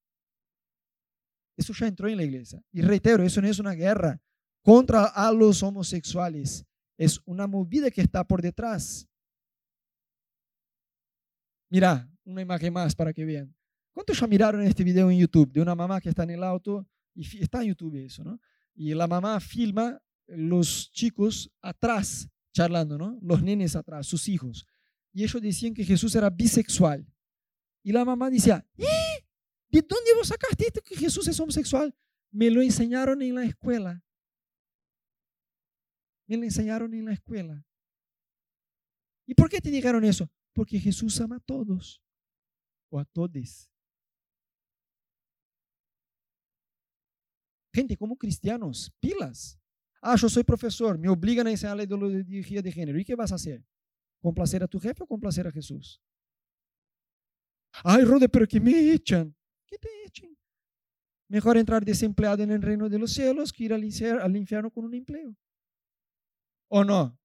Eso ya entró en la iglesia. Y reitero, eso no es una guerra contra los homosexuales, es una movida que está por detrás. Mira, una imagen más para que vean. ¿Cuántos ya miraron este video en YouTube de una mamá que está en el auto? Y está en YouTube eso, ¿no? Y la mamá filma los chicos atrás charlando, ¿no? Los nenes atrás, sus hijos. Y ellos decían que Jesús era bisexual. Y la mamá decía, ¿Eh? ¿de dónde vos sacaste esto que Jesús es homosexual? Me lo enseñaron en la escuela. Me lo enseñaron en la escuela. ¿Y por qué te dijeron eso? Porque Jesús ama a todos o a todos. Gente, como cristianos, pilas. Ah, yo soy profesor, me obligan a enseñar la ideología de género. ¿Y qué vas a hacer? ¿Complacer a tu jefe o complacer a Jesús? Ay, Rode, pero que me echan. ¿Qué te echen? Mejor entrar desempleado en el reino de los cielos que ir al infierno con un empleo. ¿O no?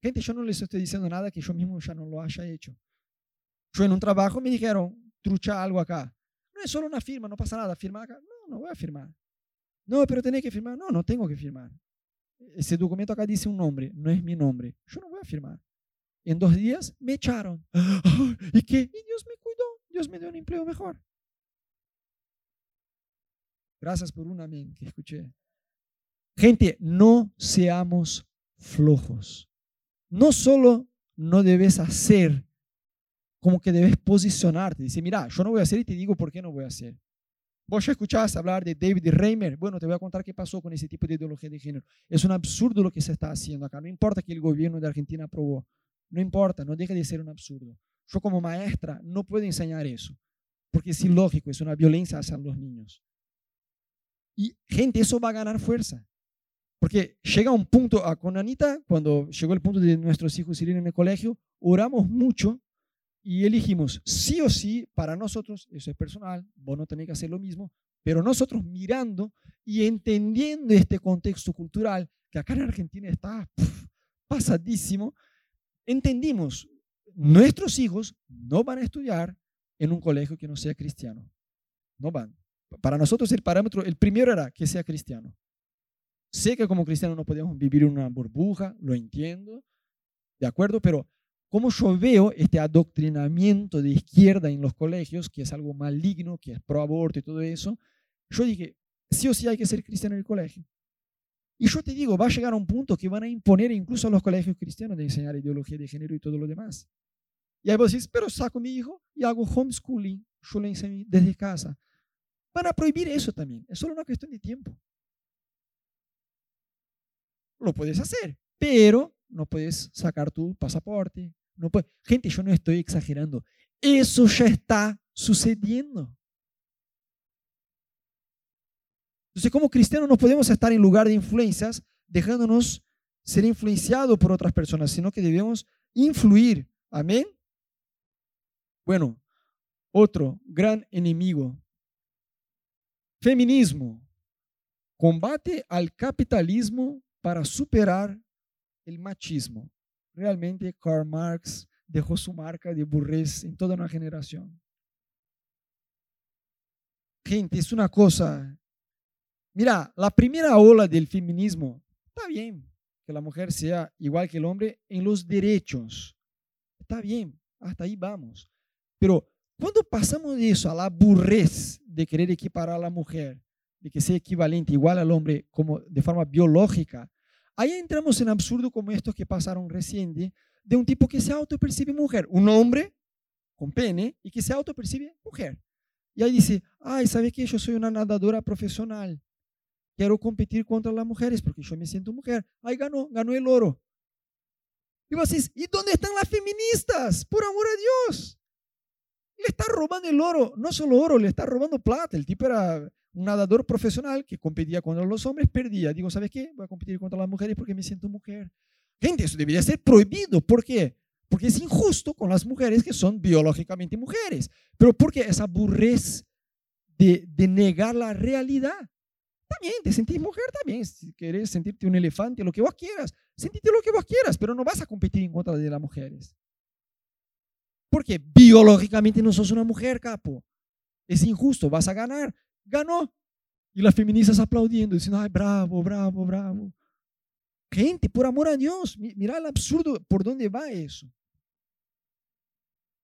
Gente, yo no les estoy diciendo nada que yo mismo ya no lo haya hecho. Yo en un trabajo me dijeron, trucha algo acá. No es solo una firma, no pasa nada, firma acá. No, no voy a firmar. No, pero tenés que firmar. No, no tengo que firmar. Ese documento acá dice un nombre, no es mi nombre. Yo no voy a firmar. En dos días me echaron. ¿Y qué? Y Dios me cuidó. Dios me dio un empleo mejor. Gracias por un amén que escuché. Gente, no seamos flojos. No solo no debes hacer, como que debes posicionarte. Dice, mira, yo no voy a hacer y te digo por qué no voy a hacer. Vos ya escuchaste hablar de David Reimer. Bueno, te voy a contar qué pasó con ese tipo de ideología de género. Es un absurdo lo que se está haciendo acá. No importa que el gobierno de Argentina aprobó. No importa, no deja de ser un absurdo. Yo como maestra no puedo enseñar eso, porque es ilógico, es una violencia hacia los niños. Y gente, eso va a ganar fuerza. Porque llega un punto, con Anita, cuando llegó el punto de nuestros hijos ir en el colegio, oramos mucho y elegimos sí o sí para nosotros, eso es personal, vos no tenés que hacer lo mismo, pero nosotros mirando y entendiendo este contexto cultural que acá en Argentina está pasadísimo, entendimos, nuestros hijos no van a estudiar en un colegio que no sea cristiano. No van. Para nosotros el parámetro, el primero era que sea cristiano. Sé que como cristiano no podemos vivir en una burbuja, lo entiendo, ¿de acuerdo? Pero como yo veo este adoctrinamiento de izquierda en los colegios, que es algo maligno, que es pro aborto y todo eso, yo dije, sí o sí hay que ser cristiano en el colegio. Y yo te digo, va a llegar a un punto que van a imponer incluso a los colegios cristianos de enseñar ideología de género y todo lo demás. Y ahí vos decís, pero saco a mi hijo y hago homeschooling, yo le enseño desde casa. Van a prohibir eso también, es solo una cuestión de tiempo. Lo puedes hacer, pero no puedes sacar tu pasaporte, no Gente, yo no estoy exagerando. Eso ya está sucediendo. Entonces, como cristianos no podemos estar en lugar de influencias dejándonos ser influenciados por otras personas, sino que debemos influir. Amén. Bueno, otro gran enemigo. Feminismo. Combate al capitalismo para superar el machismo. Realmente Karl Marx dejó su marca de burrez en toda una generación. Gente, es una cosa. Mira, la primera ola del feminismo, está bien que la mujer sea igual que el hombre en los derechos. Está bien, hasta ahí vamos. Pero cuando pasamos de eso a la burrez de querer equiparar a la mujer, de que sea equivalente, igual al hombre, como de forma biológica, Ahí entramos en absurdo como estos que pasaron reciente, de un tipo que se autopercibe mujer, un hombre con pene y que se autopercibe mujer. Y ahí dice, ay, ¿sabe qué? Yo soy una nadadora profesional. Quiero competir contra las mujeres porque yo me siento mujer. Ahí ganó, ganó el oro. Y vos decís, ¿y dónde están las feministas? Por amor a Dios. Le está robando el oro, no solo oro, le está robando plata. El tipo era un nadador profesional que competía contra los hombres, perdía. Digo, ¿sabes qué? Voy a competir contra las mujeres porque me siento mujer. Gente, eso debería ser prohibido. ¿Por qué? Porque es injusto con las mujeres que son biológicamente mujeres. Pero porque esa aburrez de, de negar la realidad. También, te sentís mujer también. Si quieres sentirte un elefante, lo que vos quieras, sentite lo que vos quieras, pero no vas a competir en contra de las mujeres. Porque biológicamente no sos una mujer, capo. Es injusto, vas a ganar. Ganó. Y las feministas aplaudiendo, diciendo, ay, bravo, bravo, bravo. Gente, por amor a Dios, mira el absurdo por dónde va eso.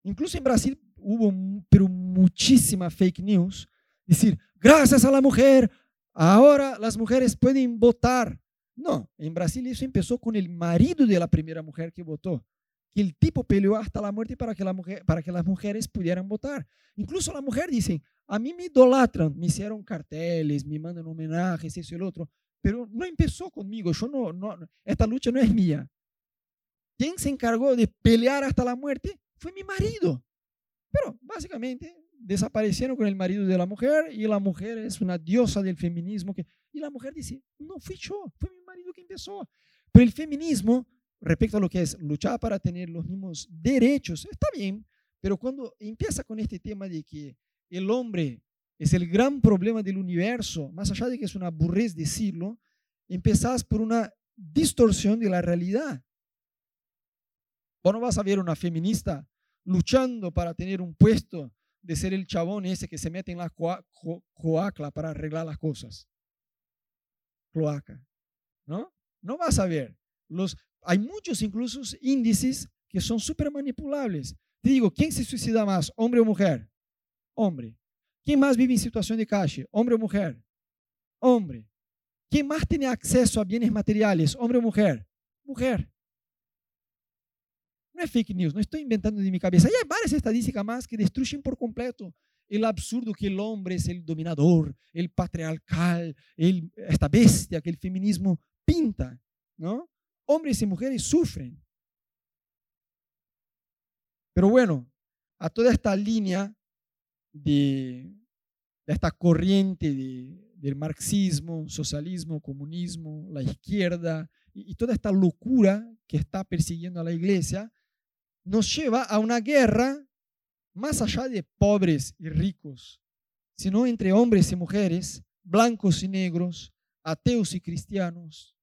Incluso en Brasil hubo pero muchísima fake news. Decir, gracias a la mujer, ahora las mujeres pueden votar. No, en Brasil eso empezó con el marido de la primera mujer que votó. Que el tipo peleó hasta la muerte para que, la mujer, para que las mujeres pudieran votar. Incluso la mujer dice, a mí me idolatran, me hicieron carteles, me mandan homenajes, eso y el otro, pero no empezó conmigo, yo no, no, esta lucha no es mía. ¿Quién se encargó de pelear hasta la muerte? Fue mi marido. Pero básicamente desaparecieron con el marido de la mujer y la mujer es una diosa del feminismo. Que, y la mujer dice, no fui yo, fue mi marido que empezó. Pero el feminismo, respecto a lo que es luchar para tener los mismos derechos, está bien, pero cuando empieza con este tema de que el hombre es el gran problema del universo, más allá de que es una burrez decirlo, empezás por una distorsión de la realidad. Vos no vas a ver una feminista luchando para tener un puesto de ser el chabón ese que se mete en la coacla para arreglar las cosas. Cloaca. ¿No? No vas a ver. Los, hay muchos incluso índices que son súper manipulables. Te digo, ¿quién se suicida más, hombre o mujer? Hombre. ¿Quién más vive en situación de calle? ¿Hombre o mujer? Hombre. ¿Quién más tiene acceso a bienes materiales? ¿Hombre o mujer? Mujer. No es fake news, no estoy inventando de mi cabeza. Y hay varias estadísticas más que destruyen por completo el absurdo que el hombre es el dominador, el patriarcal, esta bestia que el feminismo pinta. ¿no? Hombres y mujeres sufren. Pero bueno, a toda esta línea de, esta corriente del marxismo, socialismo, comunismo, la izquierda y, toda esta locura que está persiguiendo a la iglesia, nos lleva a una guerra más allá de pobres y ricos, sino entre hombres y mujeres, blancos y negros, ateos y cristianos.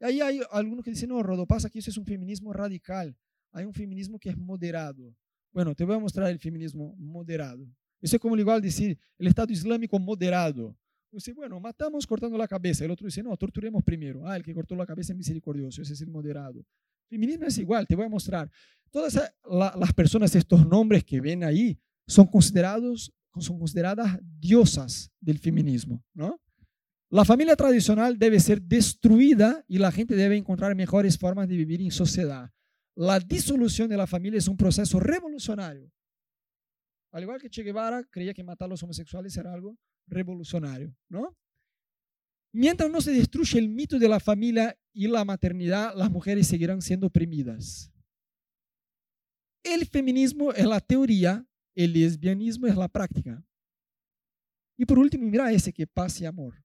ahí hay algunos que dicen, no, Rodo, pasa que eso es un feminismo radical. Hay un feminismo que es moderado. Bueno, te voy a mostrar el feminismo moderado. Eso es como igual decir el Estado Islámico moderado. Dice, bueno, matamos cortando la cabeza. El otro dice, no, torturemos primero. Ah, el que cortó la cabeza es misericordioso, ese es el moderado. Feminismo es igual, te voy a mostrar. Todas las personas, estos nombres que ven ahí, son, considerados, son consideradas diosas del feminismo, ¿no? La familia tradicional debe ser destruida y la gente debe encontrar mejores formas de vivir en sociedad. La disolución de la familia es un proceso revolucionario. Al igual que Che Guevara creía que matar a los homosexuales era algo revolucionario, ¿no? Mientras no se destruye el mito de la familia y la maternidad, las mujeres seguirán siendo oprimidas. El feminismo es la teoría, el lesbianismo es la práctica. Y por último, mira ese que paz y amor.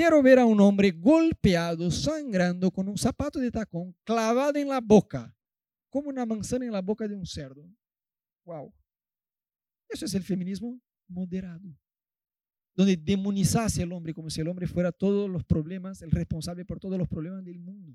Quiero ver a un hombre golpeado, sangrando, con un zapato de tacón clavado en la boca, como una manzana en la boca de un cerdo. Wow. Eso es el feminismo moderado, donde demonizase al hombre como si el hombre fuera todos los problemas, el responsable por todos los problemas del mundo.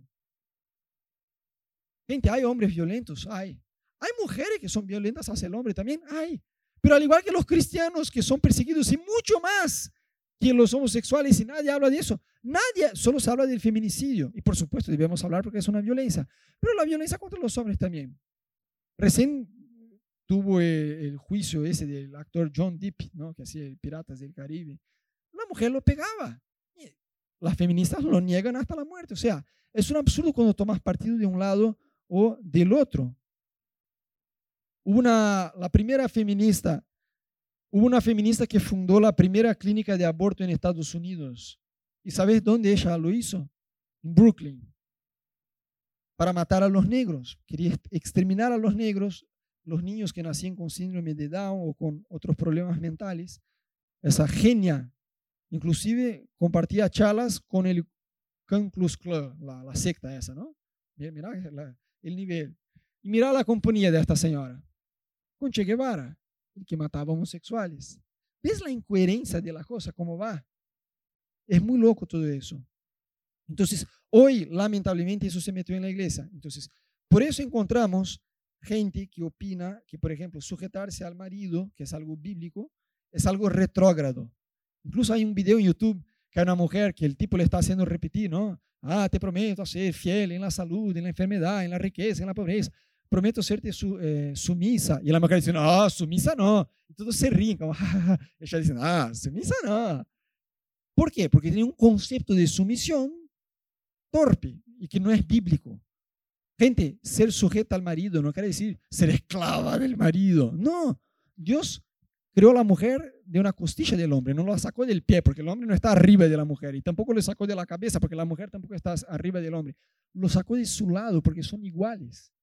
Gente, hay hombres violentos, hay. Hay mujeres que son violentas hacia el hombre también, hay. Pero al igual que los cristianos que son perseguidos y mucho más que los homosexuales y nadie habla de eso. Nadie, solo se habla del feminicidio. Y por supuesto debemos hablar porque es una violencia. Pero la violencia contra los hombres también. Recién tuvo eh, el, juicio ese del actor John Depp, ¿no? que hacía Piratas del Caribe. La mujer lo pegaba. las feministas lo niegan hasta la muerte. O sea, es un absurdo cuando tomas partido de un lado o del otro. Una, la primera feminista Hubo una feminista que fundó la primera clínica de aborto en Estados Unidos. ¿Y sabes dónde ella lo hizo? En Brooklyn. Para matar a los negros. Quería exterminar a los negros, los niños que nacían con síndrome de Down o con otros problemas mentales. Esa genia. Inclusive compartía charlas con el Ku Klux Klan, la, secta esa, ¿no? Mira, el nivel. Y mira la compañía de esta señora. Con Che Guevara que mataba homosexuales. ¿Ves la incoherencia de la cosa? ¿Cómo va? Es muy loco todo eso. Entonces, hoy, lamentablemente, eso se metió en la iglesia. Entonces, por eso encontramos gente que opina que, por ejemplo, sujetarse al marido, que es algo bíblico, es algo retrógrado. Incluso hay un video en YouTube que hay una mujer que el tipo le está haciendo repetir, ¿no? Ah, te prometo ser fiel en la salud, en la enfermedad, en la riqueza, en la pobreza. Prometo serte su, eh, sumisa. Y la mujer dice, no, sumisa no. Y todos se ríen, como, ella dice, ah, sumisa no. ¿Por qué? Porque tiene un concepto de sumisión torpe y que no es bíblico. Gente, ser sujeta al marido no quiere decir ser esclava del marido. No, Dios creó a la mujer de una costilla del hombre, no la sacó del pie, porque el hombre no está arriba de la mujer, y tampoco lo sacó de la cabeza, porque la mujer tampoco está arriba del hombre. Lo sacó de su lado, porque son iguales.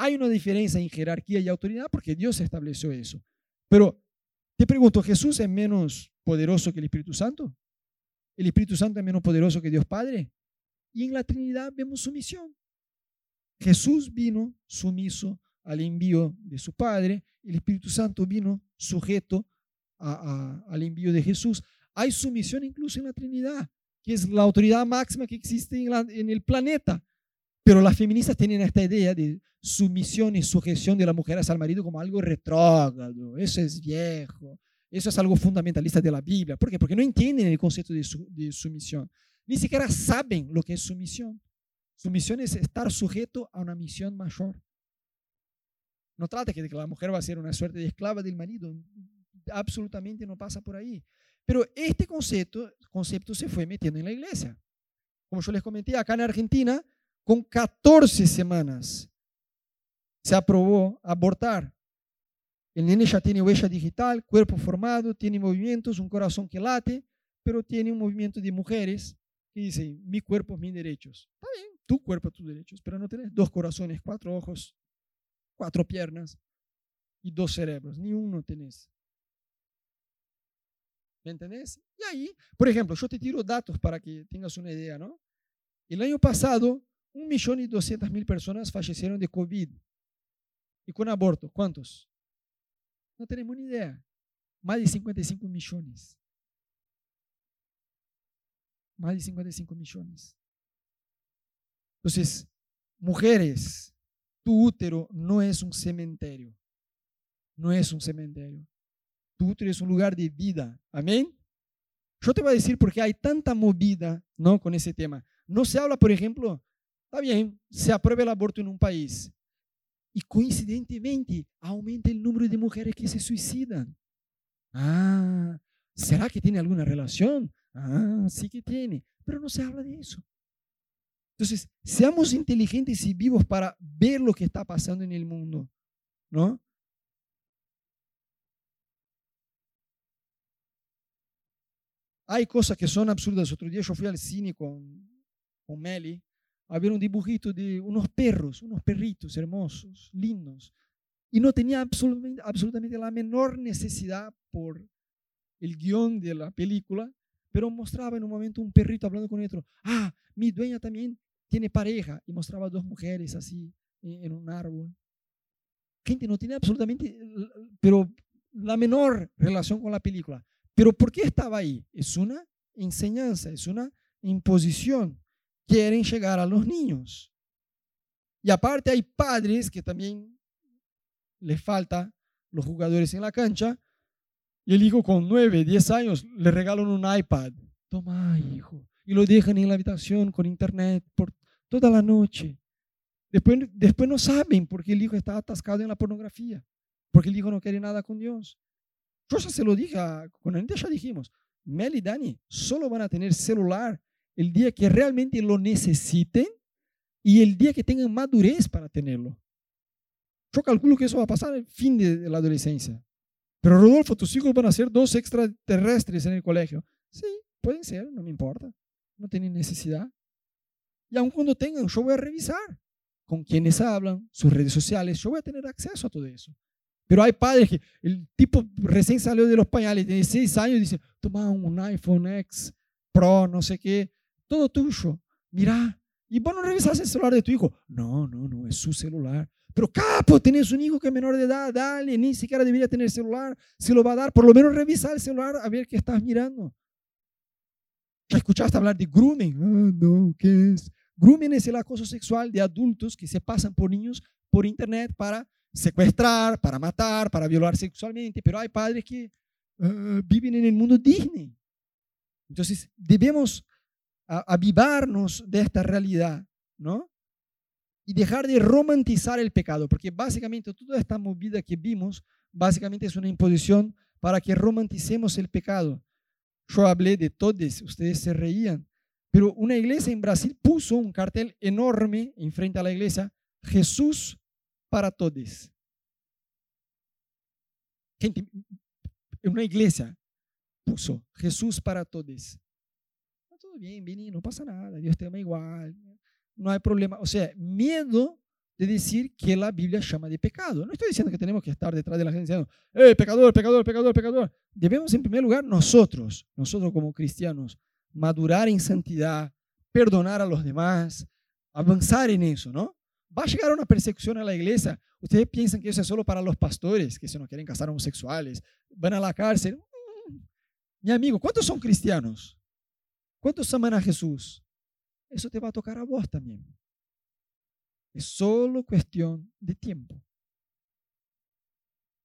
Hay una diferencia en jerarquía y autoridad, porque Dios estableció eso. Pero te pregunto, ¿Jesús es menos poderoso que el Espíritu Santo? ¿El Espíritu Santo es menos poderoso que Dios Padre? Y en la Trinidad vemos sumisión. Jesús vino sumiso al envío de su Padre, el Espíritu Santo vino sujeto al envío de Jesús. Hay sumisión incluso en la Trinidad, que es la autoridad máxima que existe en, el planeta. Pero las feministas tienen esta idea de sumisión y sujeción de la mujer al marido como algo retrógrado, eso es viejo, eso es algo fundamentalista de la Biblia. ¿Por qué? Porque no entienden el concepto de, de sumisión. Ni siquiera saben lo que es sumisión. Sumisión es estar sujeto a una misión mayor. No trata que la mujer va a ser una suerte de esclava del marido. Absolutamente no pasa por ahí. Pero este concepto, concepto se fue metiendo en la iglesia. Como yo les comenté, acá en Argentina, con 14 semanas se aprobó abortar. El nene ya tiene huella digital, cuerpo formado, tiene movimientos, un corazón que late, pero tiene un movimiento de mujeres que dicen, mi cuerpo, mis derechos. Está bien, tu cuerpo, tus derechos, pero no tenés dos corazones, cuatro ojos, cuatro piernas y dos cerebros, ni uno tenés. ¿Me entendés? Y ahí, por ejemplo, yo te tiro datos para que tengas una idea, ¿no? El año pasado, un millón y doscientas mil personas fallecieron de COVID. Y con aborto, ¿cuántos? No tenemos ni idea. Más de 55 millones. Más de 55 millones. Entonces, mujeres, tu útero no es un cementerio. No es un cementerio. Tu útero es un lugar de vida. Amén. Yo te voy a decir por qué hay tanta movida ¿no? con ese tema. No se habla, por ejemplo, está bien, se aprueba el aborto en un país y coincidentemente aumenta el número de mujeres que se suicidan. Ah, ¿será que tiene alguna relación? Ah, sí que tiene, pero no se habla de eso. Entonces, seamos inteligentes y vivos para ver lo que está pasando en el mundo, ¿no? Hay cosas que son absurdas. Otro día yo fui al cine con, con Meli a ver un dibujito de unos perros, unos perritos hermosos, lindos. Y no tenía absolutamente, absolutamente la menor necesidad por el guion de la película, pero mostraba en un momento un perrito hablando con otro. Ah, mi dueña también tiene pareja y mostraba dos mujeres así en un árbol. Gente no tiene absolutamente, pero la menor relación con la película. Pero ¿por qué estaba ahí? Es una enseñanza, es una imposición. Quieren llegar a los niños. Y aparte hay padres que también les falta los jugadores en la cancha. Y el hijo con 9, 10 años le regalan un iPad. Toma, hijo. Y lo dejan en la habitación con internet por toda la noche. Después, después no saben porque el hijo está atascado en la pornografía, porque el hijo no quiere nada con Dios. Yo ya se lo dije, con Anita ya dijimos, Mel y Dani solo van a tener celular el día que realmente lo necesiten y el día que tengan madurez para tenerlo. Yo calculo que eso va a pasar el fin de la adolescencia. Pero Rodolfo, tus hijos van a ser dos extraterrestres en el colegio. Sí, pueden ser, no me importa. No tienen necesidad. Y aun cuando tengan, yo voy a revisar con quienes hablan, sus redes sociales, yo voy a tener acceso a todo eso. Pero hay padres que el tipo recién salió de los pañales, tiene seis años, y dice, toma un iPhone X Pro, no sé qué, todo tuyo. Mira, y vos no revisas el celular de tu hijo. No, no, no, es su celular. Pero capo, tenés un hijo que es menor de edad, dale, ni siquiera debería tener celular. Si lo va a dar, por lo menos revisa el celular a ver qué estás mirando. ¿Ya escuchaste hablar de grooming? Ah, no, ¿qué es? Grooming es el acoso sexual de adultos que se pasan por niños por internet para secuestrar, para matar, para violar sexualmente, pero hay padres que uh, viven en el mundo Disney. Entonces, debemos avivarnos de esta realidad, ¿no? Y dejar de romantizar el pecado, porque básicamente toda esta movida que vimos, básicamente es una imposición para que romanticemos el pecado. Yo hablé de todos, ustedes se reían, pero una iglesia en Brasil puso un cartel enorme enfrente a la iglesia, Jesús para todos. Gente, una iglesia puso Jesús para todos. Bien, Vini, no pasa nada, Dios te ama igual, no hay problema. O sea, miedo de decir que la Biblia llama de pecado. No estoy diciendo que tenemos que estar detrás de la gente diciendo, ¡eh, pecador, pecador, pecador, pecador! Debemos, en primer lugar, nosotros, nosotros como cristianos, madurar en santidad, perdonar a los demás, avanzar en eso, ¿no? Va a llegar una persecución a la iglesia. Ustedes piensan que eso es solo para los pastores, que se no quieren casar homosexuales, van a la cárcel. Mm, mi amigo, ¿cuántos son cristianos? ¿Cuántos aman a Jesús? Eso te va a tocar a vos también. Es solo cuestión de tiempo.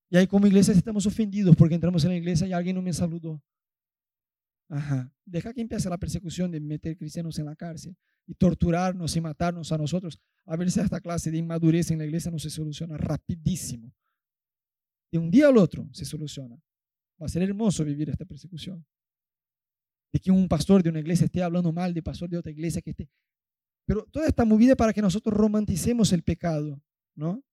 Y ahí como iglesia estamos ofendidos porque entramos en la iglesia y alguien no me saludó. Ajá. Deja que empiece la persecución de meter cristianos en la cárcel y torturarnos y matarnos a nosotros. A ver si esta clase de inmadurez en la iglesia no se soluciona rapidísimo. De un día al otro se soluciona. Va a ser hermoso vivir esta persecución. De que un pastor de una iglesia esté hablando mal de pastor de otra iglesia que esté pero toda esta movida para que nosotros romanticemos el pecado, ¿no?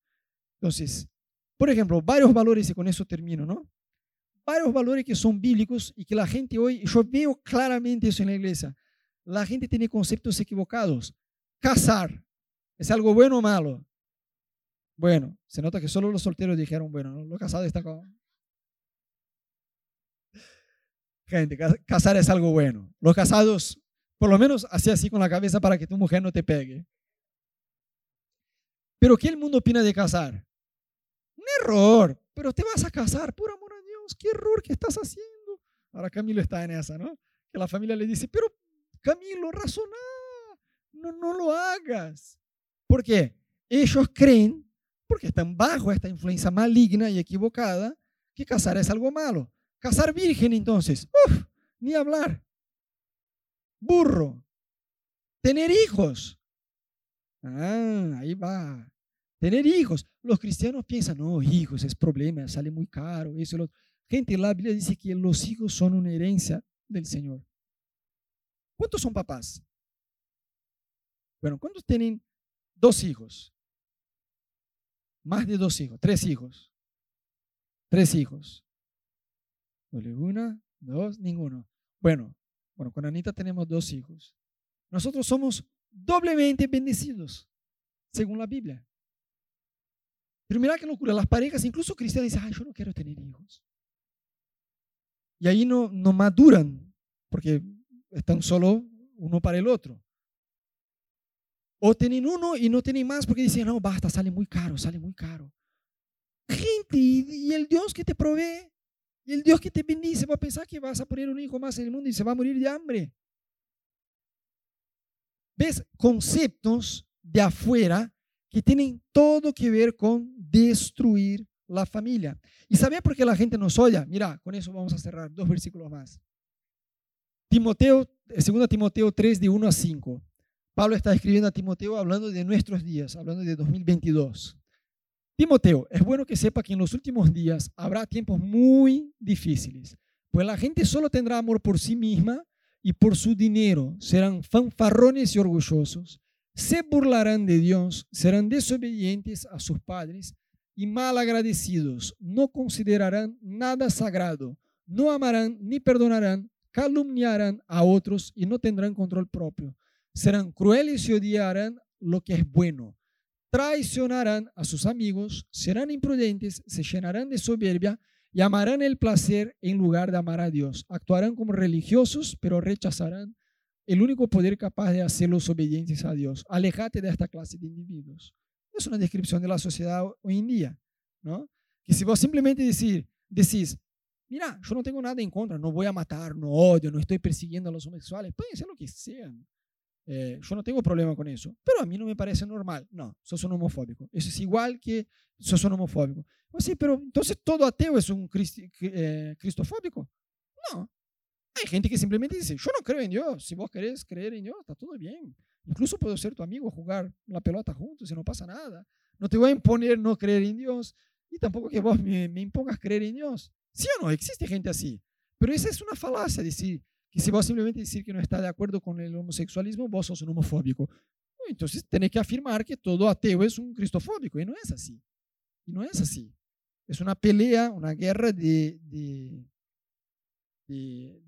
Entonces, por ejemplo, varios valores, y con eso termino, ¿no? Varios valores que son bíblicos y que la gente hoy, yo veo claramente eso en la iglesia, la gente tiene conceptos equivocados. Casar, ¿es algo bueno o malo? Bueno, se nota que solo los solteros dijeron, bueno, ¿no? los casados están con... Casar es algo bueno. Los casados por lo menos así así con la cabeza para que tu mujer no te pegue. Pero ¿qué el mundo opina de casar? Un error, pero te vas a casar, por amor a Dios, qué error que estás haciendo. Ahora Camilo está en esa, ¿no? Que la familia le dice, pero Camilo, razona, no, no lo hagas. ¿Por qué? Ellos creen, porque están bajo esta influencia maligna y equivocada, que casar es algo malo. Casar virgen entonces, uff, ni hablar burro. Tener hijos. Ah, ahí va. Tener hijos. Los cristianos piensan, no, hijos es problema, sale muy caro, eso. Lo... Gente, la Biblia dice que los hijos son una herencia del Señor. ¿Cuántos son papás? Bueno, ¿cuántos tienen dos hijos? Más de dos hijos, tres hijos. Tres hijos. Una, dos, ninguno. Bueno, bueno, con Anita tenemos dos hijos. Nosotros somos doblemente bendecidos, según la Biblia. Pero mira qué locura, las parejas, incluso cristianas, dicen, ay, yo no quiero tener hijos. Y ahí no, no maduran, porque están solo uno para el otro. O tienen uno y no tienen más porque dicen, no, basta, sale muy caro, sale muy caro. Gente, y el Dios que te provee el Dios que te bendice va a pensar que vas a poner un hijo más en el mundo y se va a morir de hambre. ¿Ves? Conceptos de afuera que tienen todo que ver con destruir la familia. ¿Y sabía por qué la gente nos oye? Mira, con eso vamos a cerrar dos versículos más. Timoteo, 2 eh, Timoteo 3, de 1 a 5. Pablo está escribiendo a Timoteo hablando de nuestros días, hablando de 2022. Timoteo, es bueno que sepa que en los últimos días habrá tiempos muy difíciles, pues la gente solo tendrá amor por sí misma y por su dinero, serán fanfarrones y orgullosos, se burlarán de Dios, serán desobedientes a sus padres y mal agradecidos, no considerarán nada sagrado, no amarán ni perdonarán, calumniarán a otros y no tendrán control propio, serán crueles y odiarán lo que es bueno traicionarán a sus amigos, serán imprudentes, se llenarán de soberbia y amarán el placer en lugar de amar a Dios. Actuarán como religiosos, pero rechazarán el único poder capaz de hacerlos obedientes a Dios. Alejate de esta clase de individuos. Es una descripción de la sociedad hoy en día, ¿no? Que si vos simplemente decir, decís, mira, yo no tengo nada en contra, no voy a matar, no odio, no estoy persiguiendo a los homosexuales, pueden ser lo que sean. Eh, yo no tengo problema con eso, pero a mí no me parece normal. No, sos un homofóbico. Eso es igual que sos un homofóbico. Pues sí, pero entonces todo ateo es un eh, cristofóbico. No. Hay gente que simplemente dice, yo no creo en Dios. Si vos querés creer en Dios, está todo bien. Incluso puedo ser tu amigo, jugar la pelota juntos y no pasa nada. No te voy a imponer no creer en Dios y tampoco que vos me, me impongas creer en Dios. ¿Sí o no? Existe gente así. Pero esa es una falacia decir que si vos simplemente decir que no está de acuerdo con el homosexualismo, vos sos un homofóbico. Entonces tenés que afirmar que todo ateo es un cristofóbico y no es así. Y no es así. Es una pelea, una guerra de, de,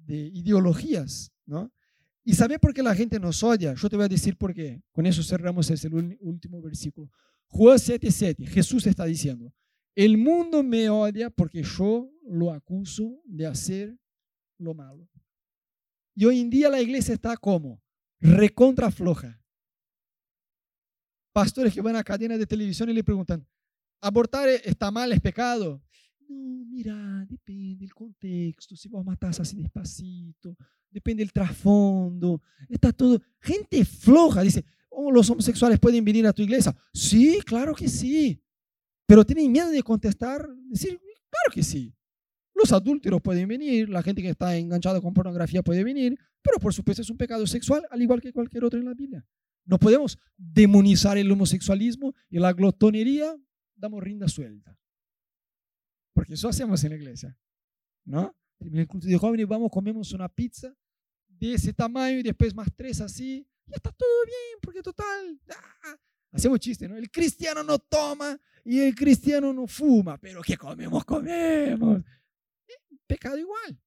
de, ideologías, ¿no? ¿Y sabe por qué la gente nos odia? Yo te voy a decir por qué. Con eso cerramos ese último versículo. Juan 7:7, Jesús está diciendo, el mundo me odia porque yo lo acuso de hacer lo malo. Y hoy en día la iglesia está como recontra floja. Pastores que van a cadena de televisión y le preguntan, ¿abortar está mal, es pecado? No, mira, depende del contexto, si vos matás así despacito, depende del trasfondo, está todo. Gente floja dice, oh, los homosexuales pueden venir a tu iglesia. Sí, claro que sí. Pero tienen miedo de contestar, decir, claro que sí. Los adúlteros pueden venir, la gente que está enganchada con pornografía puede venir, pero por supuesto es un pecado sexual, al igual que cualquier otro en la Biblia. No podemos demonizar el homosexualismo y la glotonería, damos rinda suelta. Porque eso hacemos en la iglesia. ¿No? En el culto de jóvenes vamos, comemos una pizza de ese tamaño y después más tres así, y está todo bien, porque total, ah, hacemos chiste, ¿no? El cristiano no toma y el cristiano no fuma, pero que comemos, comemos pecado igual.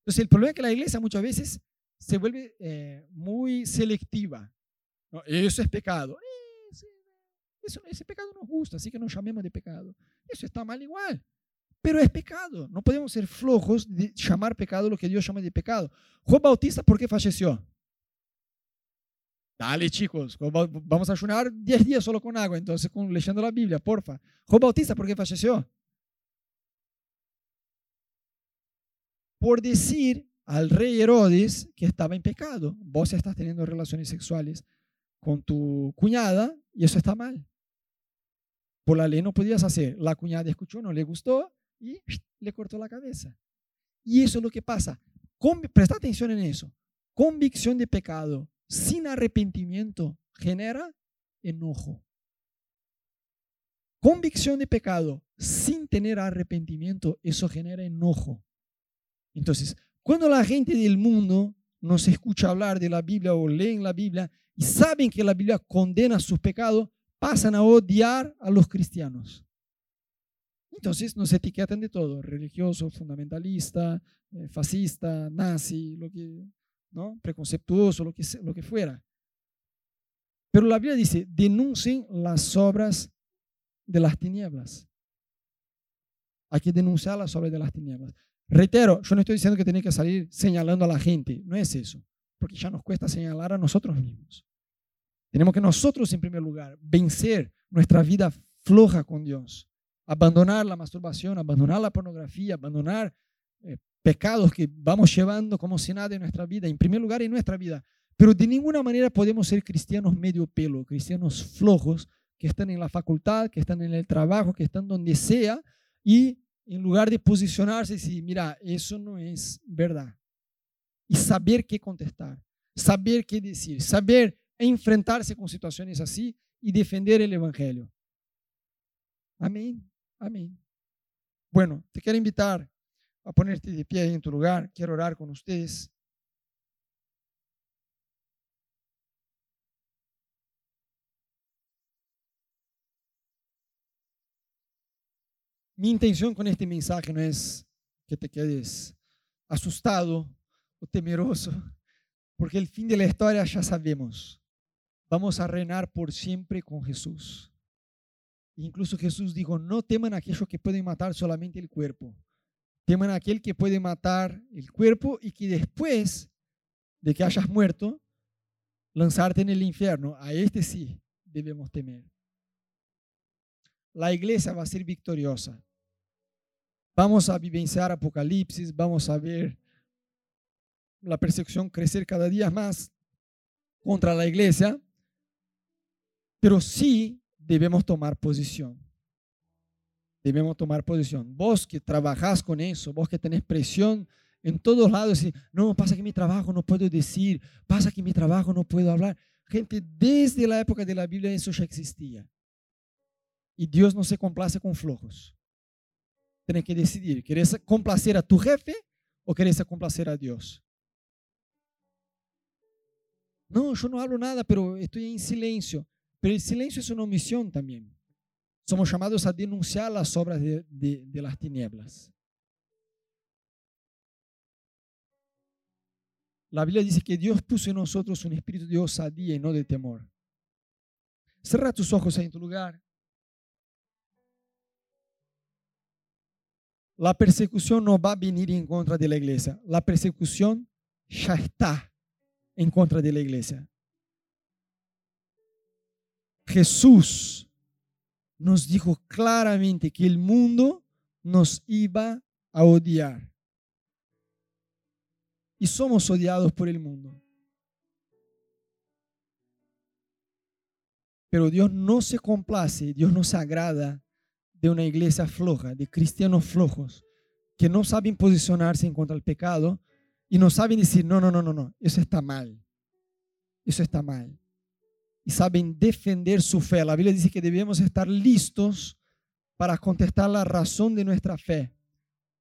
Entonces el problema es que la iglesia muchas veces se vuelve eh, muy selectiva. Eso es pecado. eso, ese pecado nos gusta, así que nos llamemos de pecado. Eso está mal igual. Pero es pecado. No podemos ser flojos de llamar pecado lo que Dios llama de pecado. Juan Bautista, ¿por qué falleció? Dale, chicos, vamos a ayunar 10 días solo con agua, entonces con, leyendo la Biblia, porfa. Juan Bautista, ¿por qué falleció? Por decir al rey Herodes que estaba en pecado. Vos estás teniendo relaciones sexuales con tu cuñada y eso está mal. Por la ley no podías hacer. La cuñada escuchó, no le gustó y le cortó la cabeza. Y eso es lo que pasa. presta atención en eso. Convicción de pecado sin arrepentimiento genera enojo. Convicción de pecado sin tener arrepentimiento, eso genera enojo. Entonces, cuando la gente del mundo nos escucha hablar de la Biblia o leen la Biblia y saben que la Biblia condena sus pecados, pasan a odiar a los cristianos. Entonces nos etiquetan de todo, religioso, fundamentalista, eh, fascista, nazi, lo que, ¿no? preconceptuoso, lo que, lo que fuera. Pero la Biblia dice, denuncien las obras de las tinieblas. Hay que denunciar las obras de las tinieblas. Reitero, yo no estoy diciendo que tiene que salir señalando a la gente, no es eso, porque ya nos cuesta señalar a nosotros mismos. Tenemos que nosotros, en primer lugar, vencer nuestra vida floja con Dios, abandonar la masturbación, abandonar la pornografía, abandonar eh, pecados que vamos llevando como si nada en nuestra vida, en primer lugar en nuestra vida. Pero de ninguna manera podemos ser cristianos medio pelo, cristianos flojos que están en la facultad, que están en el trabajo, que están donde sea y en lugar de posicionarse y decir, mira, eso no es verdad. Y saber qué contestar, saber qué decir, saber enfrentarse con situaciones así y defender el Evangelio. Amén, amén. Bueno, te quiero invitar a ponerte de pie en tu lugar. Quiero orar con ustedes. Mi intención con este mensaje no es que te quedes asustado o temeroso, porque el fin de la historia ya sabemos. Vamos a reinar por siempre con Jesús. Incluso Jesús dijo, no teman a aquellos que pueden matar solamente el cuerpo. Teman a aquel que puede matar el cuerpo y que después de que hayas muerto, lanzarte en el infierno. A este sí debemos temer la iglesia va a ser victoriosa. Vamos a vivenciar Apocalipsis, vamos a ver la persecución crecer cada día más contra la iglesia, pero sí debemos tomar posición. Debemos tomar posición. Vos que trabajás con eso, vos que tenés presión en todos lados, y, no, pasa que mi trabajo no puedo decir, pasa que mi trabajo no puedo hablar. Gente, desde la época de la Biblia eso ya existía. Y Dios no se complace con flojos. Tienes que decidir, ¿quieres complacer a tu jefe o quieres complacer a Dios? No, yo no hablo nada, pero estoy en silencio. Pero el silencio es una omisión también. Somos llamados a denunciar las obras de, de las tinieblas. La Biblia dice que Dios puso en nosotros un espíritu de osadía y no de temor. Cierra tus ojos en tu lugar. La persecución no va a venir en contra de la iglesia. La persecución ya está en contra de la iglesia. Jesús nos dijo claramente que el mundo nos iba a odiar. Y somos odiados por el mundo. Pero Dios no se complace, Dios no se agrada de una iglesia floja, de cristianos flojos, que no saben posicionarse en contra del pecado y no saben decir, no, no, no, no, no, eso está mal. Eso está mal. Y saben defender su fe. La Biblia dice que debemos estar listos para contestar la razón de nuestra fe.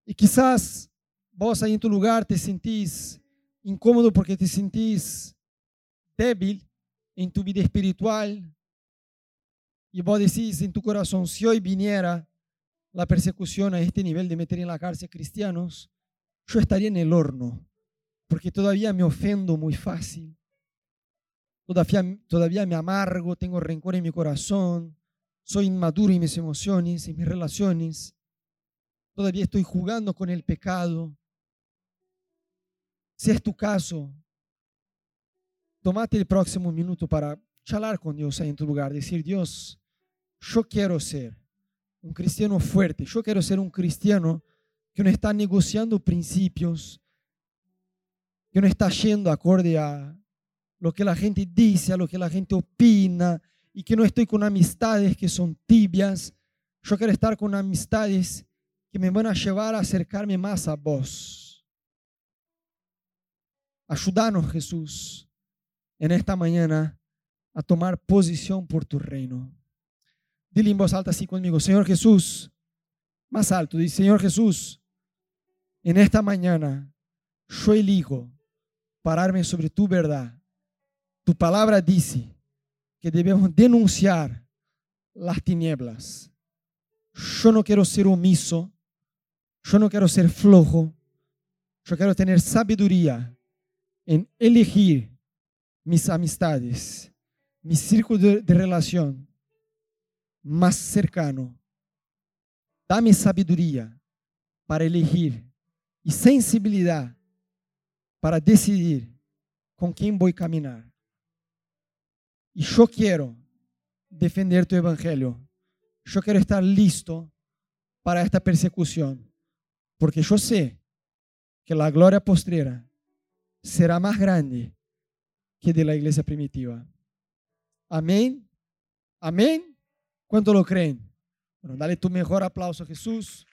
Y quizás vos ahí en tu lugar te sentís incómodo porque te sentís débil en tu vida espiritual. Y vos decís en tu corazón, si hoy viniera la persecución a este nivel de meter en la cárcel cristianos, yo estaría en el horno, porque todavía me ofendo muy fácil. Todavía, todavía me amargo, tengo rencor en mi corazón, soy inmaduro en mis emociones, en mis relaciones. Todavía estoy jugando con el pecado. Si es tu caso, tomate el próximo minuto para charlar con Dios ahí en tu lugar, decir, Dios, yo quiero ser un cristiano fuerte, yo quiero ser un cristiano que no está negociando principios, que no está yendo acorde a lo que la gente dice, a lo que la gente opina, y que no estoy con amistades que son tibias. Yo quiero estar con amistades que me van a llevar a acercarme más a vos. Ayúdanos, Jesús, en esta mañana a tomar posición por tu reino. Dile en voz alta así conmigo, Señor Jesús, más alto, dice, Señor Jesús, en esta mañana yo elijo pararme sobre tu verdad. Tu palabra dice que debemos denunciar las tinieblas. Yo no quiero ser omiso, yo no quiero ser flojo, yo quiero tener sabiduría en elegir mis amistades, mi círculo de, de relación más cercano. Dame sabiduría para elegir y sensibilidad para decidir con quién voy a caminar. Y yo quiero defender tu evangelio. Yo quiero estar listo para esta persecución, porque yo sé que la gloria postrera será más grande que de la iglesia primitiva. Amén. Amén. ¿Cuánto lo creen? Bueno, dale tu mejor aplauso a Jesús.